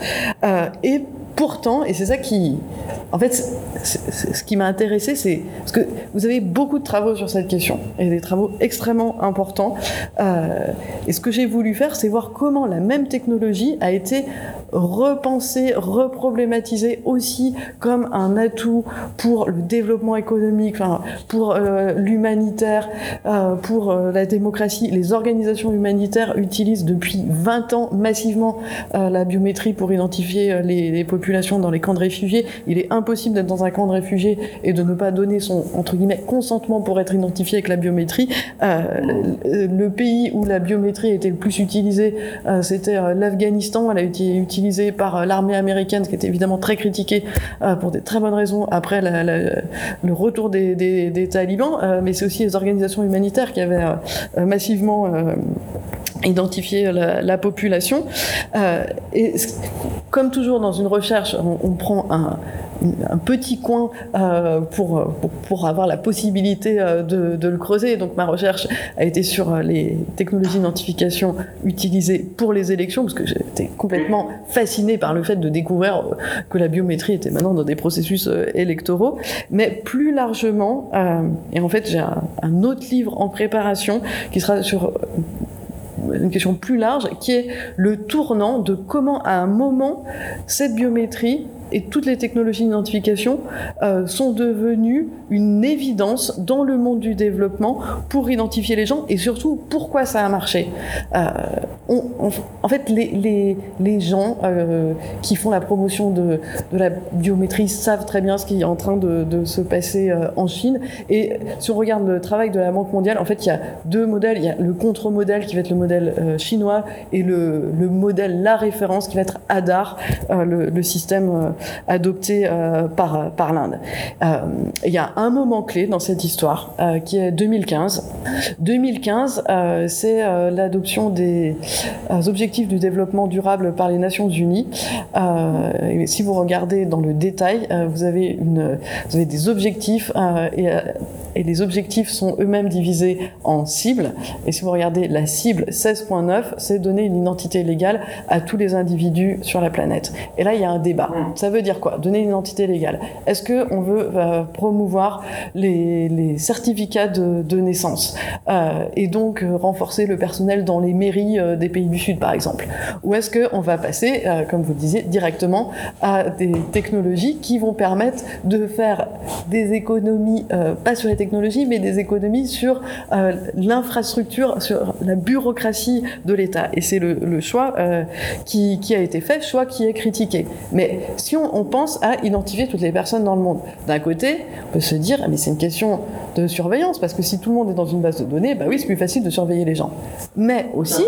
et pourtant, et c'est ça qui, en fait, ce qui m'a intéressé, c'est parce que vous avez beaucoup de travaux sur cette question et des travaux extrêmement importants. Euh, et ce que j'ai voulu faire, c'est voir comment la même technologie a été repensée, reproblématisée aussi comme un atout pour le développement économique, pour euh, l'humanitaire, euh, pour la démocratie. Les organisations humanitaires utilisent depuis 20 ans massivement la biométrie pour identifier les populations dans les camps de réfugiés. Il est impossible d'être dans un camp de réfugiés et de ne pas donner son entre guillemets consentement pour être identifié avec la biométrie. Euh, le pays où la biométrie était le plus utilisée, euh, c'était euh, l'Afghanistan. Elle a été utilisée par l'armée américaine, ce qui était évidemment très critiqué pour des très bonnes raisons après le retour des talibans. mais c'est aussi les organisations humanitaires qui avaient massivement identifier la, la population. Euh, et comme toujours dans une recherche, on, prend un, petit coin euh, pour, pour, avoir la possibilité euh, de, le creuser. Donc ma recherche a été sur les technologies d'identification utilisées pour les élections, parce que j'étais complètement fasciné par le fait de découvrir que la biométrie était maintenant dans des processus électoraux. Mais plus largement, et en fait j'ai un autre livre en préparation qui sera sur une question plus large, qui est le tournant de comment, à un moment, cette biométrie et toutes les technologies d'identification euh, sont devenues une évidence dans le monde du développement pour identifier les gens et surtout pourquoi ça a marché. Euh, en fait, les, gens euh, qui font la promotion de, la biométrie savent très bien ce qui est en train de, se passer en Chine. Et si on regarde le travail de la Banque mondiale, en fait, il y a deux modèles. Il y a le contre-modèle qui va être le modèle chinois et le, le, modèle, la référence qui va être ADAR, le, système adopté par, par l'Inde. il y a un moment clé dans cette histoire qui est 2015. 2015, c'est l'adoption des euh, objectifs du développement durable par les Nations Unies. Euh, et si vous regardez dans le détail, euh, vous avez, une, vous avez des objectifs et et les objectifs sont eux-mêmes divisés en cibles. Et si vous regardez la cible 16.9, c'est donner une identité légale à tous les individus sur la planète. Et là, il y a un débat. Mm. Ça veut dire quoi? Donner une identité légale. Est-ce qu'on veut euh, promouvoir les, certificats de, naissance euh, et donc euh, renforcer le personnel dans les mairies des pays du Sud, par exemple? Ou est-ce qu'on va passer, comme vous disiez, directement à des technologies qui vont permettre de faire des économies, pas sur les technologies, mais des économies sur l'infrastructure, sur la bureaucratie de l'État? Et c'est le, le, choix qui, qui, a été fait, choix qui est critiqué. Mais si on, pense à identifier toutes les personnes dans le monde, d'un côté, on peut se dire, ah, mais c'est une question de surveillance, parce que si tout le monde est dans une base de données, bah oui, c'est plus facile de surveiller les gens. Mais aussi,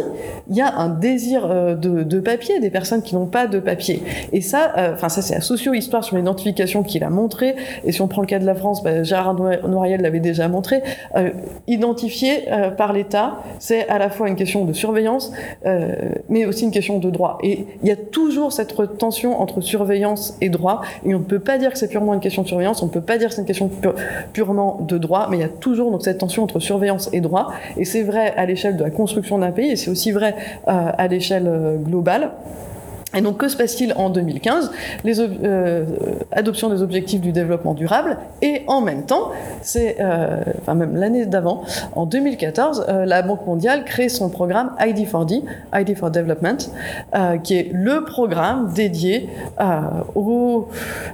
il y a un désir euh, de, de, papier, des personnes qui n'ont pas de papier. Et ça, euh, enfin ça c'est la socio-histoire sur l'identification qu'il a montré. Et si on prend le cas de la France, bah, Gérard Noiriel l'avait déjà montré, euh, identifié euh, par l'État, c'est à la fois une question de surveillance, mais aussi une question de droit. Et il y a toujours cette tension entre surveillance et droit, et on ne peut pas dire que c'est purement une question de surveillance, on ne peut pas dire que c'est une question pu purement de droit, mais il y a toujours donc cette tension entre surveillance et droit, et c'est vrai à l'échelle de la construction d'un pays, et c'est aussi vrai euh, à l'échelle euh, globale. Et donc, que se passe-t-il en 2015 Les euh, adoptions des objectifs du développement durable et en même temps, c'est, euh, enfin même l'année d'avant, en 2014, euh, la Banque mondiale crée son programme ID4D, ID for Development, euh, qui est le programme dédié à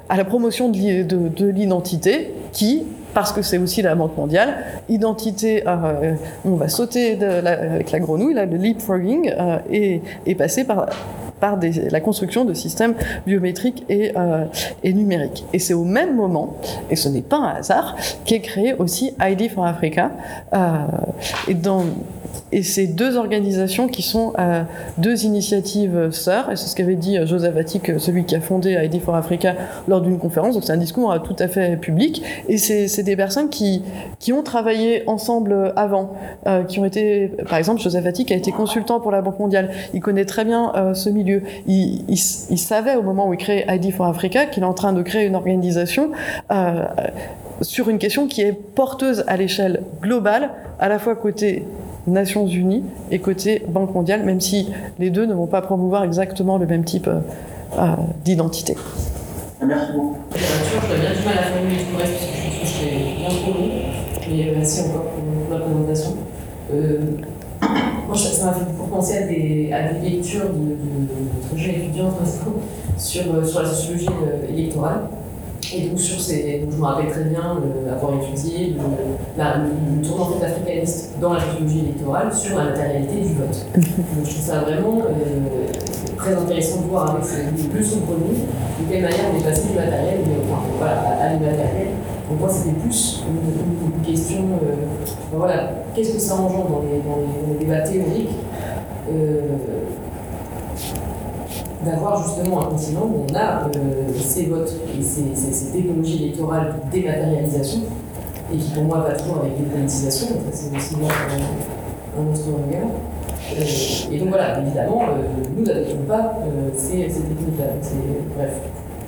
la promotion de l'identité qui parce que c'est aussi la Banque mondiale. Identité, euh, on va sauter avec la grenouille, là, le leapfrogging, euh, et, et passer par la construction de systèmes biométriques et, euh, et numériques. Et c'est au même moment, et ce n'est pas un hasard, qu'est créé aussi ID for Africa. Euh, et dans et ces deux organisations qui sont euh, deux initiatives sœurs, et c'est ce qu'avait dit Joseph Attic, celui qui a fondé ID for Africa, lors d'une conférence, donc c'est un discours tout à fait public, et c'est des personnes qui, qui ont travaillé ensemble avant, euh, qui ont été, par exemple, Joseph Attic a été consultant pour la Banque mondiale, il connaît très bien euh, ce milieu, il, savait au moment où il crée ID for Africa qu'il est en train de créer une organisation euh, sur une question qui est porteuse à l'échelle globale, à la fois côté Nations Unies et côté Banque mondiale, même si les deux ne vont pas promouvoir exactement le même type euh, d'identité. Merci beaucoup. J'ai bien du mal à formuler tout le reste parce que je pense que je fais bien trop long. Mais merci encore pour la présentation. Euh, moi, ça m'a fait beaucoup penser à des, à des lectures de, de, de projets étudiants sur, sur la sociologie électorale. Et donc, sur ces, donc je me rappelle très bien euh, avoir étudié le, la, le, le tournant africaniste dans la sociologie électorale sur la matérialité du vote. donc, je trouve ça vraiment euh, très intéressant de voir avec ces leçons communes de quelle manière on est passé du matériel mais, enfin, voilà, à, à l'immatériel. Donc, moi, c'était plus une, question euh, ben voilà, qu'est-ce que ça engendre dans les, dans les, dans les débats théoriques euh, d'avoir justement un continent où on a euh, ces votes et ces, technologies électorales de dématérialisation, et qui pour moi va toujours avec dépolitisation, donc c'est aussi un, autre regard. Euh, et donc voilà, évidemment, euh, nous n'adoptons pas ces, ces techniques-là. Bref,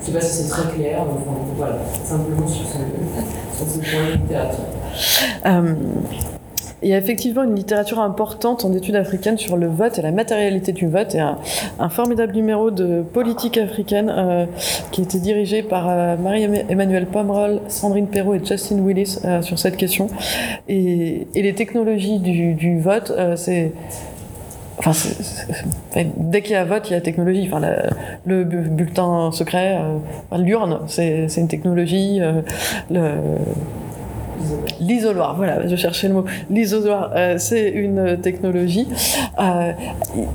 je ne sais pas si c'est très clair, enfin, voilà, simplement sur ce, sur ce point de littérature. Il y a effectivement une littérature importante en études africaines sur le vote et la matérialité du vote et un, un formidable numéro de politique africaine euh, qui été dirigé par euh, Marie-Emmanuelle Pomerol, Sandrine Perrault et Justin Willis euh, sur cette question. Et, les technologies du, vote, c'est Enfin, dès qu'il y a vote, il y a technologie. Enfin, le bulletin secret, l'urne, c'est une technologie. L'isoloir, voilà, je cherchais le mot. L'isoloir, euh, c'est une technologie. Euh,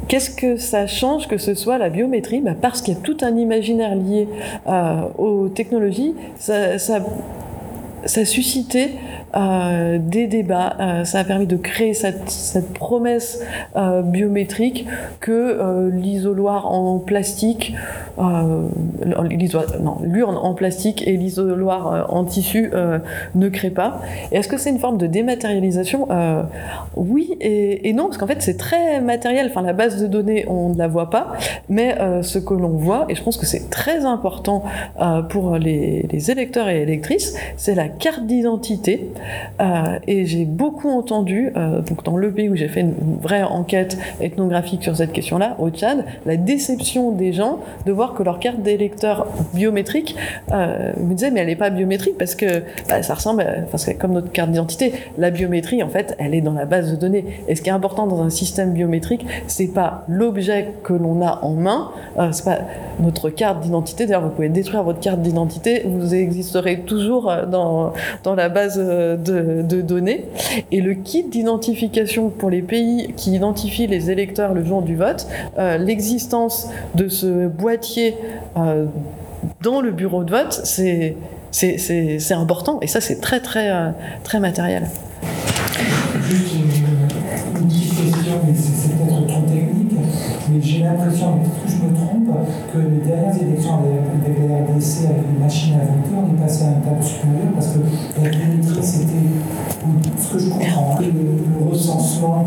Qu'est-ce que ça change que ce soit la biométrie? Bah Parce qu'il y a tout un imaginaire lié euh, aux technologies. Ça, ça, ça a suscité euh, des débats, euh, ça a permis de créer cette, cette promesse euh, biométrique que euh, l'isoloir en plastique, euh, l'urne en plastique et l'isoloir euh, en tissu ne créent pas. Est-ce que c'est une forme de dématérialisation? Oui et, et, non, parce qu'en fait c'est très matériel. Enfin, la base de données, on ne la voit pas, mais ce que l'on voit, et je pense que c'est très important pour les, les électeurs et électrices, c'est la carte d'identité. Euh, et j'ai beaucoup entendu, euh, donc dans le pays où j'ai fait une vraie enquête ethnographique sur cette question-là, au Tchad, la déception des gens de voir que leur carte d'électeur biométrique euh, me disait mais elle n'est pas biométrique parce que bah, ça ressemble, parce que comme notre carte d'identité, la biométrie en fait elle est dans la base de données. Et ce qui est important dans un système biométrique, c'est pas l'objet que l'on a en main, euh, c'est pas notre carte d'identité. D'ailleurs, vous pouvez détruire votre carte d'identité, vous existerez toujours dans, dans la base de, de, données. Et le kit d'identification pour les pays qui identifient les électeurs le jour du vote, euh, l'existence de ce boîtier euh, dans le bureau de vote, c'est c'est important et ça c'est très très euh, très matériel. Juste une, une petite question, mais c'est peut-être trop technique, mais j'ai l'impression, peut-être que je me trompe, que les dernières élections avec la RDC avec les machines à voter, on est passé à un stade supérieur parce que la biométrie, ce que je comprends, le, recensement,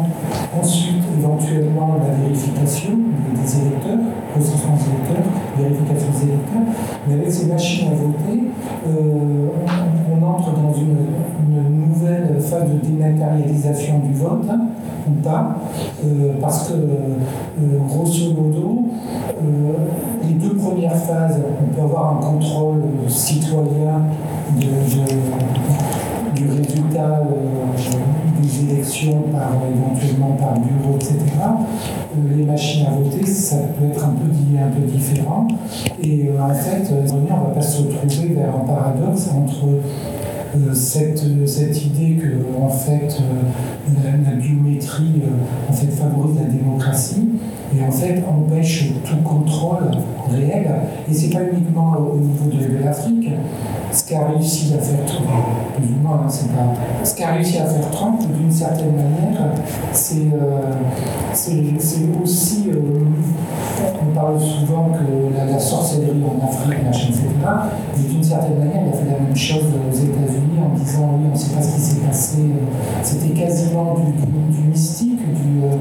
ensuite éventuellement la vérification des électeurs, recensement des électeurs, vérification des électeurs, mais avec ces machines à voter, euh, on, entre dans une, nouvelle phase de dématérialisation du vote, hein, ou pas, euh, parce que, euh, grosso modo, les deux premières phases, on peut avoir un contrôle citoyen de, du résultat par, éventuellement par bureau, etc. les machines à voter, ça peut être un peu, un peu différent. Et en fait, on ne va pas se retrouver vers un paradoxe entre euh, cette, cette, idée que en fait, euh, la, biométrie euh, en fait, favorise la démocratie et en fait empêche tout contrôle réel. Et c'est pas uniquement au niveau de, l'Afrique. Ce qu'a réussi à faire Trump, hein. Ce qu'a réussi à faire Trump, d'une certaine manière, c'est euh, aussi. Euh, on parle souvent que la, sorcellerie en Afrique, machin, etc. Mais d'une certaine manière, il a fait la même chose aux États-Unis en disant oui, on ne sait pas ce qui s'est passé. C'était quasiment du, mystique, du, euh,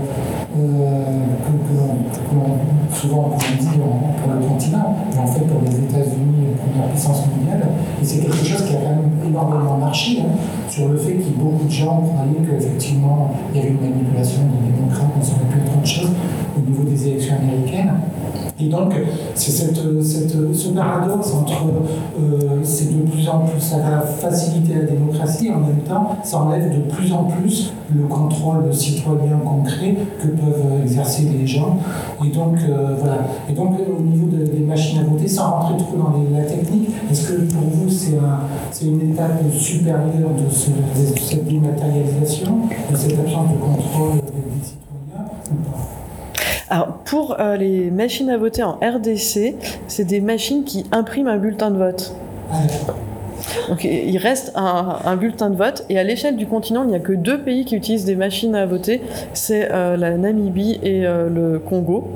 que, que, que, souvent on dit pour le continent, mais en fait pour les États-Unis, première puissance mondiale. Et c'est quelque chose qui a quand même énormément marché hein, sur le fait que beaucoup de gens croyaient qu'effectivement il y avait une manipulation des démocrates, ça aurait pu être autre chose au niveau des élections américaines. Et donc, c'est cette, cette, ce paradoxe entre euh, c'est de plus en plus, ça va faciliter la démocratie, en même temps, ça enlève de plus en plus le contrôle citoyen concret que peuvent exercer les gens. Et donc, euh, voilà. Et donc, au niveau de, des machines à voter, sans rentrer trop dans la technique, est-ce que pour vous, c'est un, une étape supérieure de, de cette dématérialisation, de cette absence de contrôle des citoyens ou pas alors, pour euh, les machines à voter en RDC, c'est des machines qui impriment un bulletin de vote. Donc il reste un, bulletin de vote et à l'échelle du continent, il n'y a que deux pays qui utilisent des machines à voter, c'est euh, la Namibie et euh, le Congo.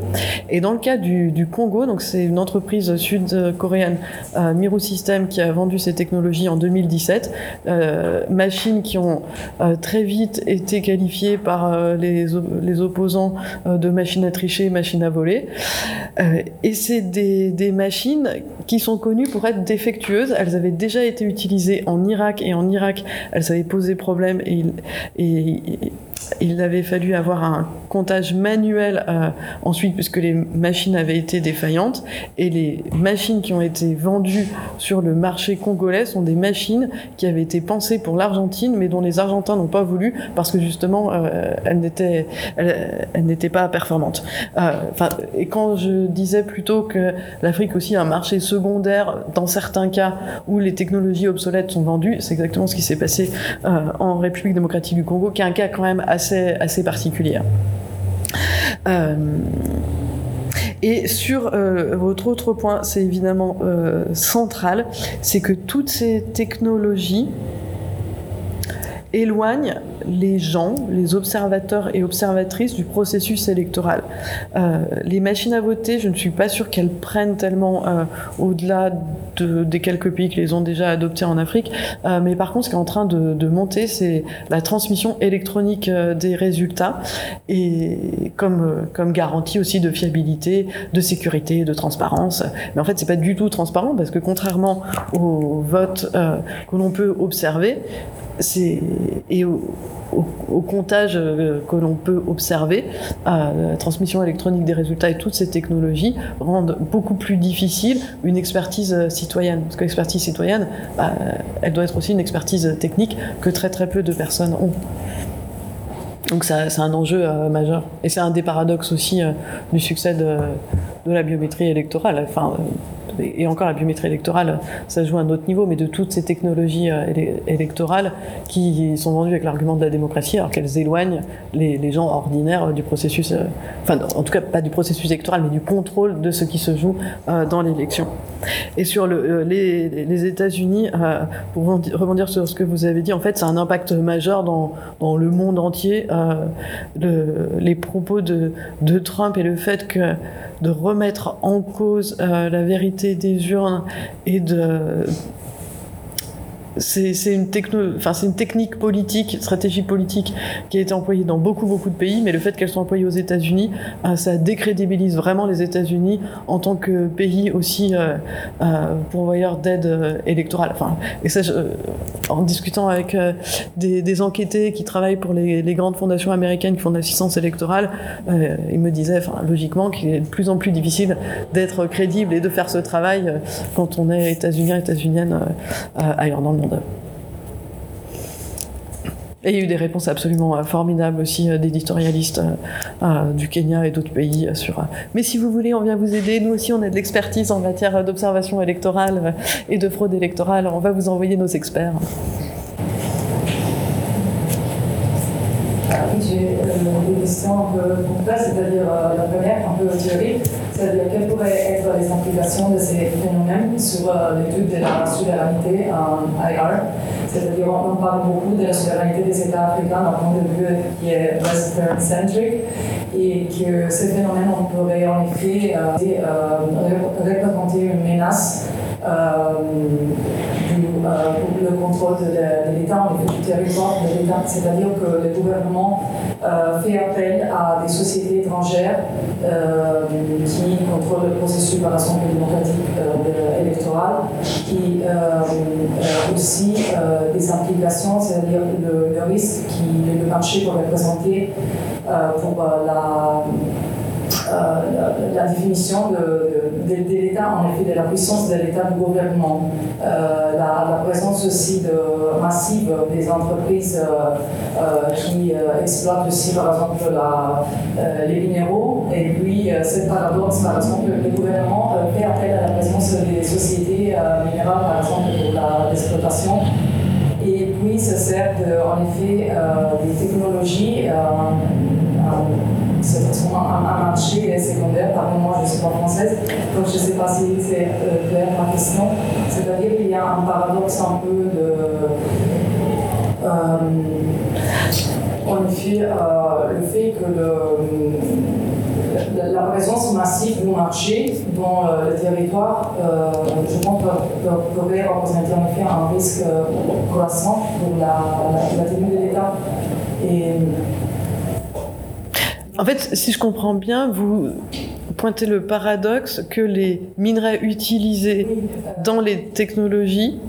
Et dans le cas du, du Congo, donc c'est une entreprise sud-coréenne, euh, Miru System, qui a vendu ces technologies en 2017, euh, machines qui ont très vite été qualifiées par les, les, opposants de machines à tricher, machines à voler. et c'est des, des machines qui sont connues pour être défectueuses. Elles avaient déjà été utilisées en Irak et en Irak, elles avaient posé problème et, et, et il avait fallu avoir un comptage manuel euh, ensuite puisque les machines avaient été défaillantes et les machines qui ont été vendues sur le marché congolais sont des machines qui avaient été pensées pour l'Argentine mais dont les Argentins n'ont pas voulu parce que justement euh, elles n'étaient elles, pas performantes. Euh, Enfin et quand je disais plutôt que l'Afrique aussi a un marché secondaire dans certains cas où les technologies obsolètes sont vendues, c'est exactement ce qui s'est passé en République démocratique du Congo qui est un cas quand même assez, assez particulier. Euh, et sur euh, votre autre point, c'est évidemment euh, central, c'est que toutes ces technologies éloignent les gens, les observateurs et observatrices du processus électoral. Euh, les machines à voter, je ne suis pas sûre qu'elles prennent tellement euh, au-delà de, des quelques pays qui les ont déjà adoptés en Afrique, euh, mais par contre, ce qui est en train de, de monter, c'est la transmission électronique des résultats et comme, comme garantie aussi de fiabilité, de sécurité, de transparence. Mais en fait, c'est pas du tout transparent parce que contrairement au vote que l'on peut observer, c'est et au, comptage euh, que l'on peut observer, euh, la transmission électronique des résultats et toutes ces technologies rendent beaucoup plus difficile une expertise euh, citoyenne. Parce que l'expertise citoyenne, bah, elle doit être aussi une expertise technique que très très peu de personnes ont. Donc c'est un enjeu majeur. Et c'est un des paradoxes aussi du succès de, la biométrie électorale. Enfin, et encore la biométrie électorale, ça joue à un autre niveau, mais de toutes ces technologies euh, électorales qui sont vendues avec l'argument de la démocratie, alors qu'elles éloignent les, gens ordinaires du processus, euh, enfin en tout cas pas du processus électoral, mais du contrôle de ce qui se joue euh, dans l'élection. Et sur le, les, États-Unis, pour rebondir sur ce que vous avez dit, en fait, c'est un impact majeur dans, le monde entier. Le, les propos de, de Trump et le fait que de remettre en cause euh, la vérité des urnes et de c'est une, une technique politique, stratégie politique qui a été employée dans beaucoup, beaucoup de pays, mais le fait qu'elle soit employée aux États-Unis, euh, ça décrédibilise vraiment les États-Unis en tant que pays aussi euh, euh, pourvoyeur d'aide euh, électorale. Je, en discutant avec euh, des, des, enquêtés qui travaillent pour les, grandes fondations américaines qui font de l'assistance électorale, euh, ils me disaient, logiquement, qu'il est de plus en plus difficile d'être crédible et de faire ce travail quand on est états-unien, états-unienne ailleurs dans le monde. Et il y a eu des réponses absolument formidables aussi d'éditorialistes euh, du Kenya et d'autres pays sur. Mais si vous voulez, on vient vous aider. Nous aussi, on a de l'expertise en matière d'observation électorale et de fraude électorale. On va vous envoyer nos experts. J'ai euh, des questions un peu complexes, c'est-à-dire euh, la première, un peu théorique, c'est-à-dire quelles pourraient être les implications de ces phénomènes sur euh, l'étude de la souveraineté en IR C'est-à-dire, on parle beaucoup de la souveraineté des États africains d'un point de vue qui est western-centric et que ces phénomènes, on pourrait en effet représenter une menace euh, euh, le contrôle de, l'État, en territoire de l'État. C'est-à-dire que le gouvernement euh, fait appel à des sociétés étrangères euh, qui contrôlent le processus par l'Assemblée démocratique électorale, qui aussi des implications, c'est-à-dire le, risque que le marché peut représenter pour la la, la, définition de, de, l'État, en effet, de la puissance de l'État du gouvernement, euh, la, présence aussi de, massive des entreprises euh, euh qui euh, exploitent aussi, par exemple, la, les minéraux, et puis ce paradoxe, par exemple, le gouvernement fait appel à la présence des sociétés minérales, par exemple, pour l'exploitation. Et puis, ça sert en effet des technologies c'est un, un, marché secondaire. Pardon-moi, je ne suis pas française, donc je ne sais pas si c'est euh, clair ma question. C'est-à-dire qu'il y a un paradoxe un peu de. Euh, en effet, euh, le fait que le, la présence massive du marché dans euh, le territoire, euh, je pense, pourrait représenter en effet un risque croissant pour la, la, la tenue de l'État. Et en fait, si je comprends bien, vous pointez le paradoxe que les minerais utilisés dans les technologies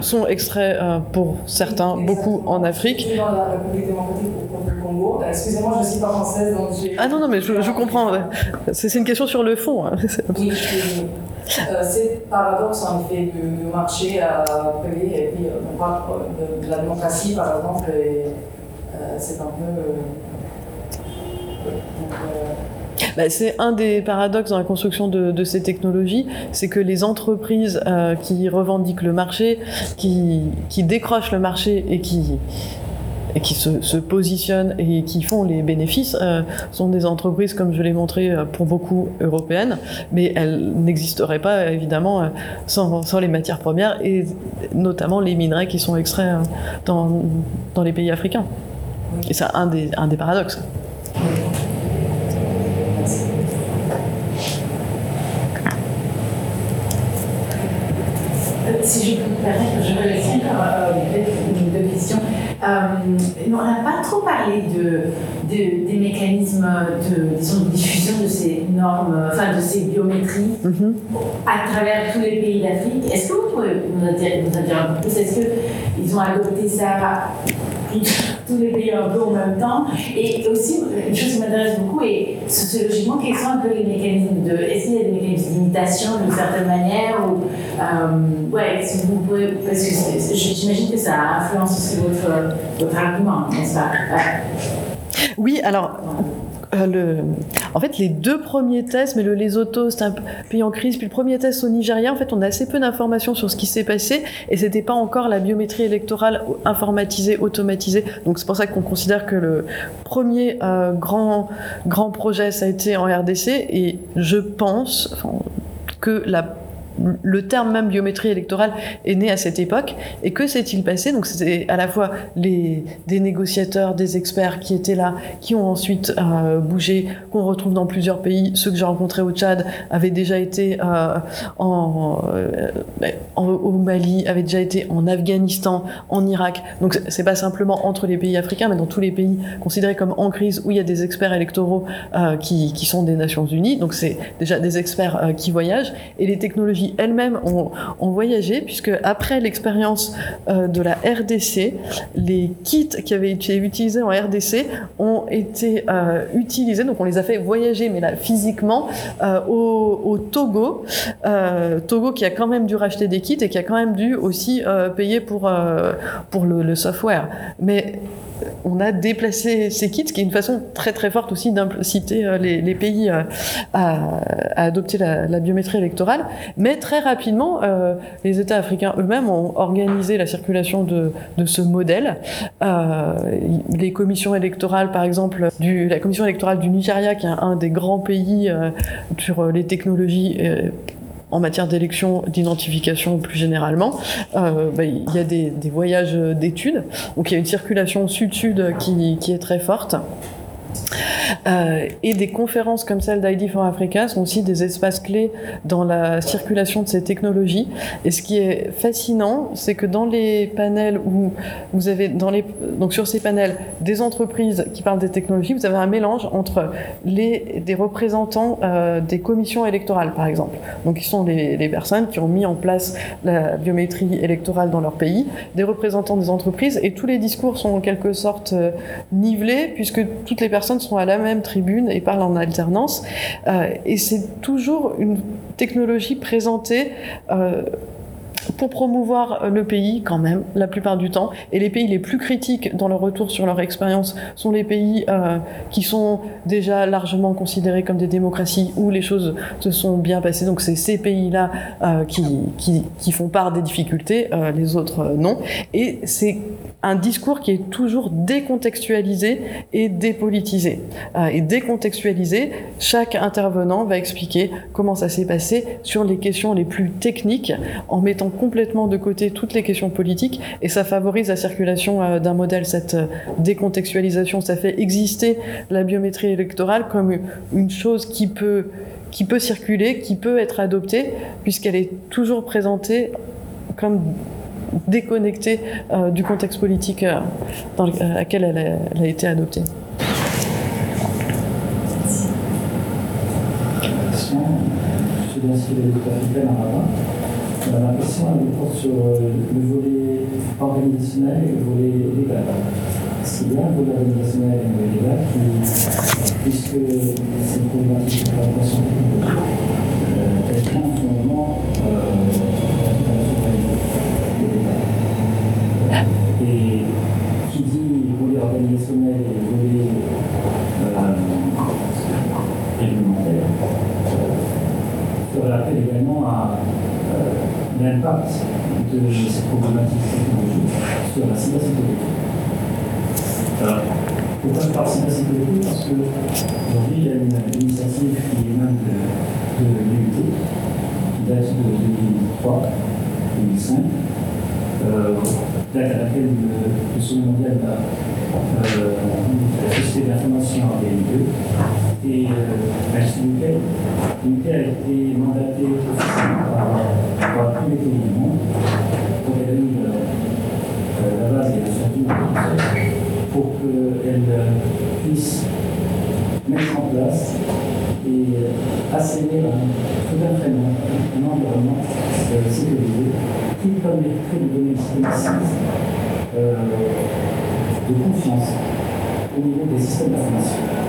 sont extraits pour certains, beaucoup en Afrique. Dans la République démocratique du Congo. Excusez-moi, je ne suis pas française, donc j'ai. Ah non, non, mais je, je comprends. C'est une question sur le fond. Hein. Oui, euh, c'est paradoxe en effet du, marché à payer et puis on parle de, de, la démocratie par exemple et euh, c'est un peu. Bah, c'est un des paradoxes dans la construction de, de ces technologies, c'est que les entreprises euh, qui revendiquent le marché, qui, qui décrochent le marché et qui et qui se, se, positionnent et qui font les bénéfices euh, sont des entreprises, comme je l'ai montré, euh, pour beaucoup européennes, mais elles n'existeraient pas évidemment sans, sans, les matières premières et notamment les minerais qui sont extraits dans, dans les pays africains. Et c'est un des, un des paradoxes. Si je peux me permettre, je vais laisser encore une deux questions. Euh, on n'a pas trop parlé de, de, des mécanismes de, disons, de, diffusion de ces normes, enfin de ces biométries mm -hmm. à travers tous les pays d'Afrique. Est-ce que vous pouvez nous en dire, nous en dire un peu plus? Est-ce qu'ils ont adopté ça tous les pays un peu en même temps Et aussi, une chose qui m'intéresse beaucoup, et sociologiquement, quels sont un peu les mécanismes de. Est-ce qu'il y a des mécanismes d'imitation d'une certaine manière ou, euh, Ouais, si vous pouvez. Parce que j'imagine que ça influence aussi votre, votre argument, n'est-ce pas? Oui, alors. Euh. En fait, les deux premiers tests, mais le Lesotho, c'est un pays en crise, puis le premier test au Nigeria, en fait, on a assez peu d'informations sur ce qui s'est passé, et c'était pas encore la biométrie électorale informatisée, automatisée. Donc c'est pour ça qu'on considère que le premier euh, grand, grand projet, ça a été en RDC, et je pense que la le terme même biométrie électorale est né à cette époque. Et que s'est-il passé? Donc c'était à la fois les, des négociateurs, des experts qui étaient là, qui ont ensuite euh, bougé, qu'on retrouve dans plusieurs pays. Ceux que j'ai rencontrés au Tchad avaient déjà été euh, euh, au Mali, avaient déjà été en Afghanistan, en Irak. Donc c'est pas simplement entre les pays africains, mais dans tous les pays considérés comme en crise où il y a des experts électoraux qui, qui, sont des Nations Unies. Donc c'est déjà des experts qui voyagent et les technologies elles-mêmes ont, voyagé, puisque après l'expérience euh, de la RDC, les kits qui avaient été utilisés en RDC ont été euh, utilisés, donc on les a fait voyager, mais là physiquement, euh, au, Togo. Togo qui a quand même dû racheter des kits et qui a quand même dû aussi payer pour, pour le, le software. Mais on a déplacé ces kits, ce qui est une façon très très forte aussi d'inciter euh, les, pays euh, à, adopter la, biométrie électorale. Mais très rapidement, euh, les États africains eux-mêmes ont organisé la circulation de, ce modèle. Les commissions électorales, par exemple, la commission électorale du Nigeria, qui est un, des grands pays sur les technologies en matière d'élection, d'identification plus généralement, euh, bah, il y a des, voyages d'études. Donc il y a une circulation sud-sud qui, est très forte. Euh, et des conférences comme celle d'ID for Africa sont aussi des espaces clés dans la circulation de ces technologies. Et ce qui est fascinant, c'est que dans les panels où vous avez, dans les, donc sur ces panels, des entreprises qui parlent des technologies, vous avez un mélange entre les, des représentants euh, des commissions électorales, par exemple. Donc, qui sont les, les, personnes qui ont mis en place la biométrie électorale dans leur pays, des représentants des entreprises, et tous les discours sont en quelque sorte euh, nivelés, puisque toutes les personnes sont à la même tribune et parlent en alternance. Euh, et c'est toujours une technologie présentée euh, pour promouvoir le pays quand même la plupart du temps. Et les pays les plus critiques dans leur retour sur leur expérience sont les pays euh, qui sont déjà largement considérés comme des démocraties où les choses se sont bien passées. Donc c'est ces pays là euh, qui, qui, qui, font part des difficultés euh, les autres non. Et c'est un discours qui est toujours décontextualisé et dépolitisé. Et décontextualisé chaque intervenant va expliquer comment ça s'est passé sur les questions les plus techniques en mettant complètement de côté toutes les questions politiques et ça favorise la circulation euh, d'un modèle. Cette euh, décontextualisation, ça fait exister la biométrie électorale comme une chose qui peut, qui peut circuler, qui peut être adoptée, puisqu'elle est toujours présentée comme déconnectée euh, du contexte politique dans lequel elle a, été adoptée. Question, si question elle porte sur le volet organisationnel et le volet légal. C'est bien le volet organisationnel et le volet légal, puisque c'est une problématique de technologique, elle tient en ce moment Et qui dit volet organisationnel et volet euh, réglementaire ferait appel également à euh, l'impact de ces problématiques technologiques sur la cybersécurité. Alors, pourquoi je parle de cybersécurité? Parce qu'aujourd'hui, il y a une initiative qui émane de, de l'UT, qui date de 2003, 2005, euh, date à laquelle le, le sommet mondial a euh, la société d'information organisée et euh, l'UNITEL. L'UNITEL a été mandatée officiellement par, par tous les pays pour établir euh, la base et structure pour qu'elle puisse mettre en place et assainir tout un framework, un environnement sécurisé qui permettrait de donner une euh, de confiance au niveau des systèmes d'information.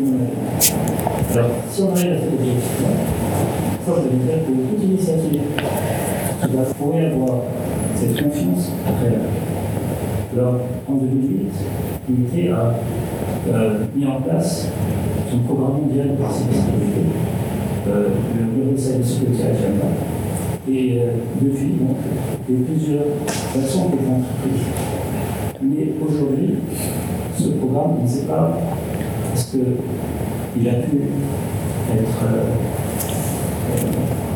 Alors, si on arrive à cet objectif-là, ça, veut dire que toute initiative qui va avoir cette confiance après alors, en 2008, l'unité a mis en place son programme mondial de cybersécurité, euh, le Global Cybersecurity Agenda. Et euh, depuis, donc, il y a plusieurs façons ont entreprises. Mais aujourd'hui, ce programme, ne sait pas est-ce qu'il a pu être euh,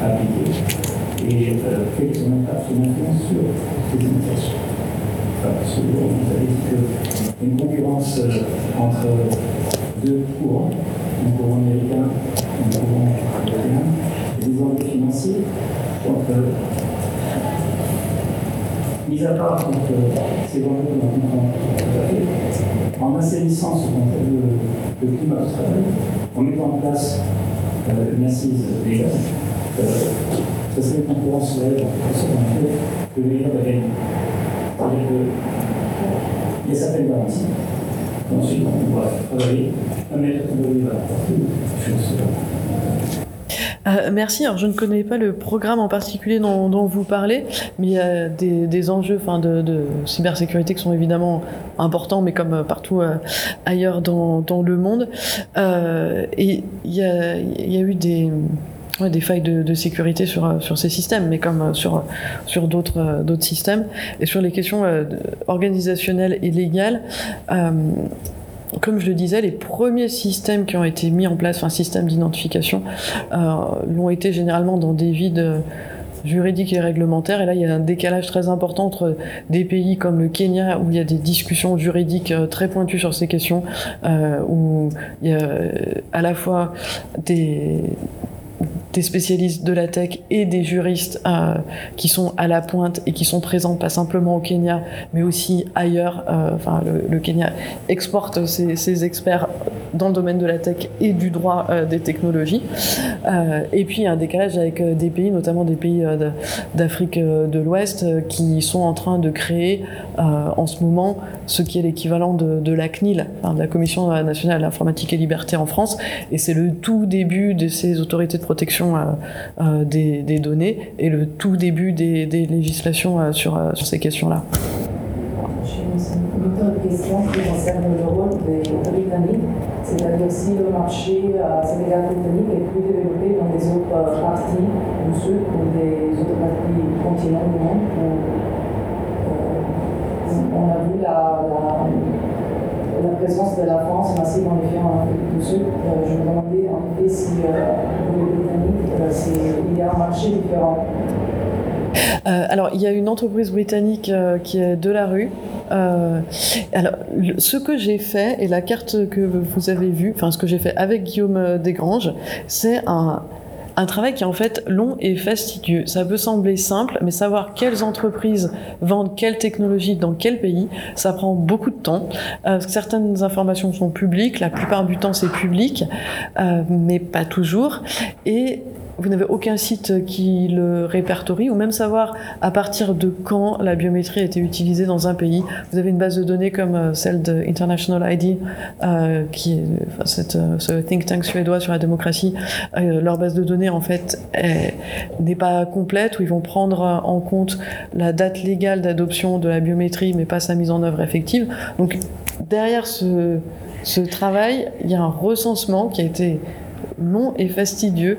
appliqué et quel est son impact, son influence sur les. Parce que vous avez dit qu'il y a une concurrence entre deux courants, un courant américain, un courant européen, des enjeux financiers. Donc, euh, mis à part donc, euh, ces que l'on comprend tout à fait, en assainissant ce qu'on le, le, climat de travail, en mettant en place euh, une assise légale, euh, ça serait une concurrence réelle entre ce qu'on fait que le meilleur va gagner. C'est-à-dire qu'il y a certaines garanties. Ensuite, on va travailler à mettre en œuvre la euh, merci. Alors, je ne connais pas le programme en particulier dont, vous parlez, mais il y a des, enjeux enfin, de, cybersécurité qui sont évidemment importants, mais comme partout euh, ailleurs dans, le monde. Euh, et il y a, eu des failles de, sécurité sur, ces systèmes, mais comme sur, d'autres, systèmes. Et sur les questions organisationnelles et légales, comme je le disais, les premiers systèmes qui ont été mis en place, enfin systèmes d'identification, euh, l'ont été généralement dans des vides juridiques et réglementaires. Et là, il y a un décalage très important entre des pays comme le Kenya, où il y a des discussions juridiques très pointues sur ces questions, euh, où il y a à la fois des des spécialistes de la tech et des juristes euh, qui sont à la pointe et qui sont présents pas simplement au Kenya, mais aussi ailleurs. Euh, le, Kenya exporte ses, experts dans le domaine de la tech et du droit euh, des technologies. Et puis un décalage avec des pays, notamment des pays d'Afrique de l'Ouest, qui sont en train de créer en ce moment ce qui est l'équivalent de, la CNIL, la Commission nationale de l'informatique et liberté en France. Et c'est le tout début de ces autorités de protection euh, euh, des, données et le tout début des, législations euh, sur, sur, ces questions-là. Une autre question qui concerne le rôle des Britanniques, c'est-à-dire si le marché euh, sénégal britannique est plus développé dans les autres parties du Sud ou des autres parties du continent du monde. On a vu la, la présence de la France massive les pays en Afrique du Sud. Je me demandais en effet si euh, il y a un marché différent. Euh, alors, il y a une entreprise britannique euh, qui est de la rue. Euh, alors, ce que j'ai fait et la carte que vous avez vue, enfin ce que j'ai fait avec Guillaume Desgranges, c'est un, travail qui est en fait long et fastidieux. Ça peut sembler simple, mais savoir quelles entreprises vendent quelle technologie dans quel pays, ça prend beaucoup de temps. Euh, certaines informations sont publiques, la plupart du temps c'est public, euh, mais pas toujours. Et vous n'avez aucun site qui le répertorie, ou même savoir à partir de quand la biométrie a été utilisée dans un pays. Vous avez une base de données comme euh, celle de International ID, euh, qui est euh, ce think tank suédois sur la démocratie. Leur base de données, en fait, est- n'est pas complète, où ils vont prendre en compte la date légale d'adoption de la biométrie, mais pas sa mise en œuvre effective. Donc, derrière ce travail, il y a un recensement qui a été long et fastidieux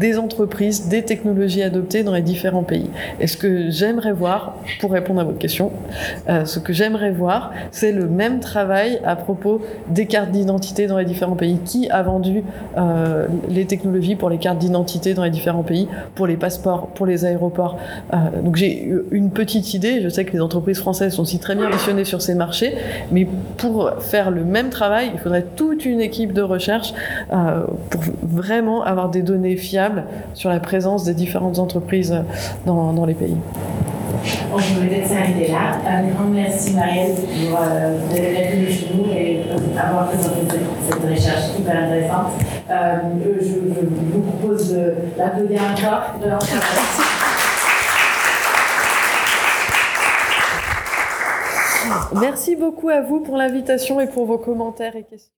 des entreprises, des technologies adoptées dans les différents pays. Et ce que j'aimerais voir, pour répondre à votre question, euh, ce que j'aimerais voir, c'est le même travail à propos des cartes d'identité dans les différents pays. Qui a vendu euh, les technologies pour les cartes d'identité dans les différents pays, pour les passeports, pour les aéroports Euh, Donc j'ai une petite idée, je sais que les entreprises françaises sont aussi très bien missionnées sur ces marchés, mais pour faire le même travail, il faudrait toute une équipe de recherche pour vraiment avoir des données fiables sur la présence des différentes entreprises dans, dans les pays. On peut peut-être s'arrêter là. Un grand merci Marielle pour euh, d'être venue chez nous et avoir présenté cette, recherche hyper intéressante. Euh, je, je vous propose de l'applaudir encore. De Merci beaucoup à vous pour l'invitation et pour vos commentaires et questions.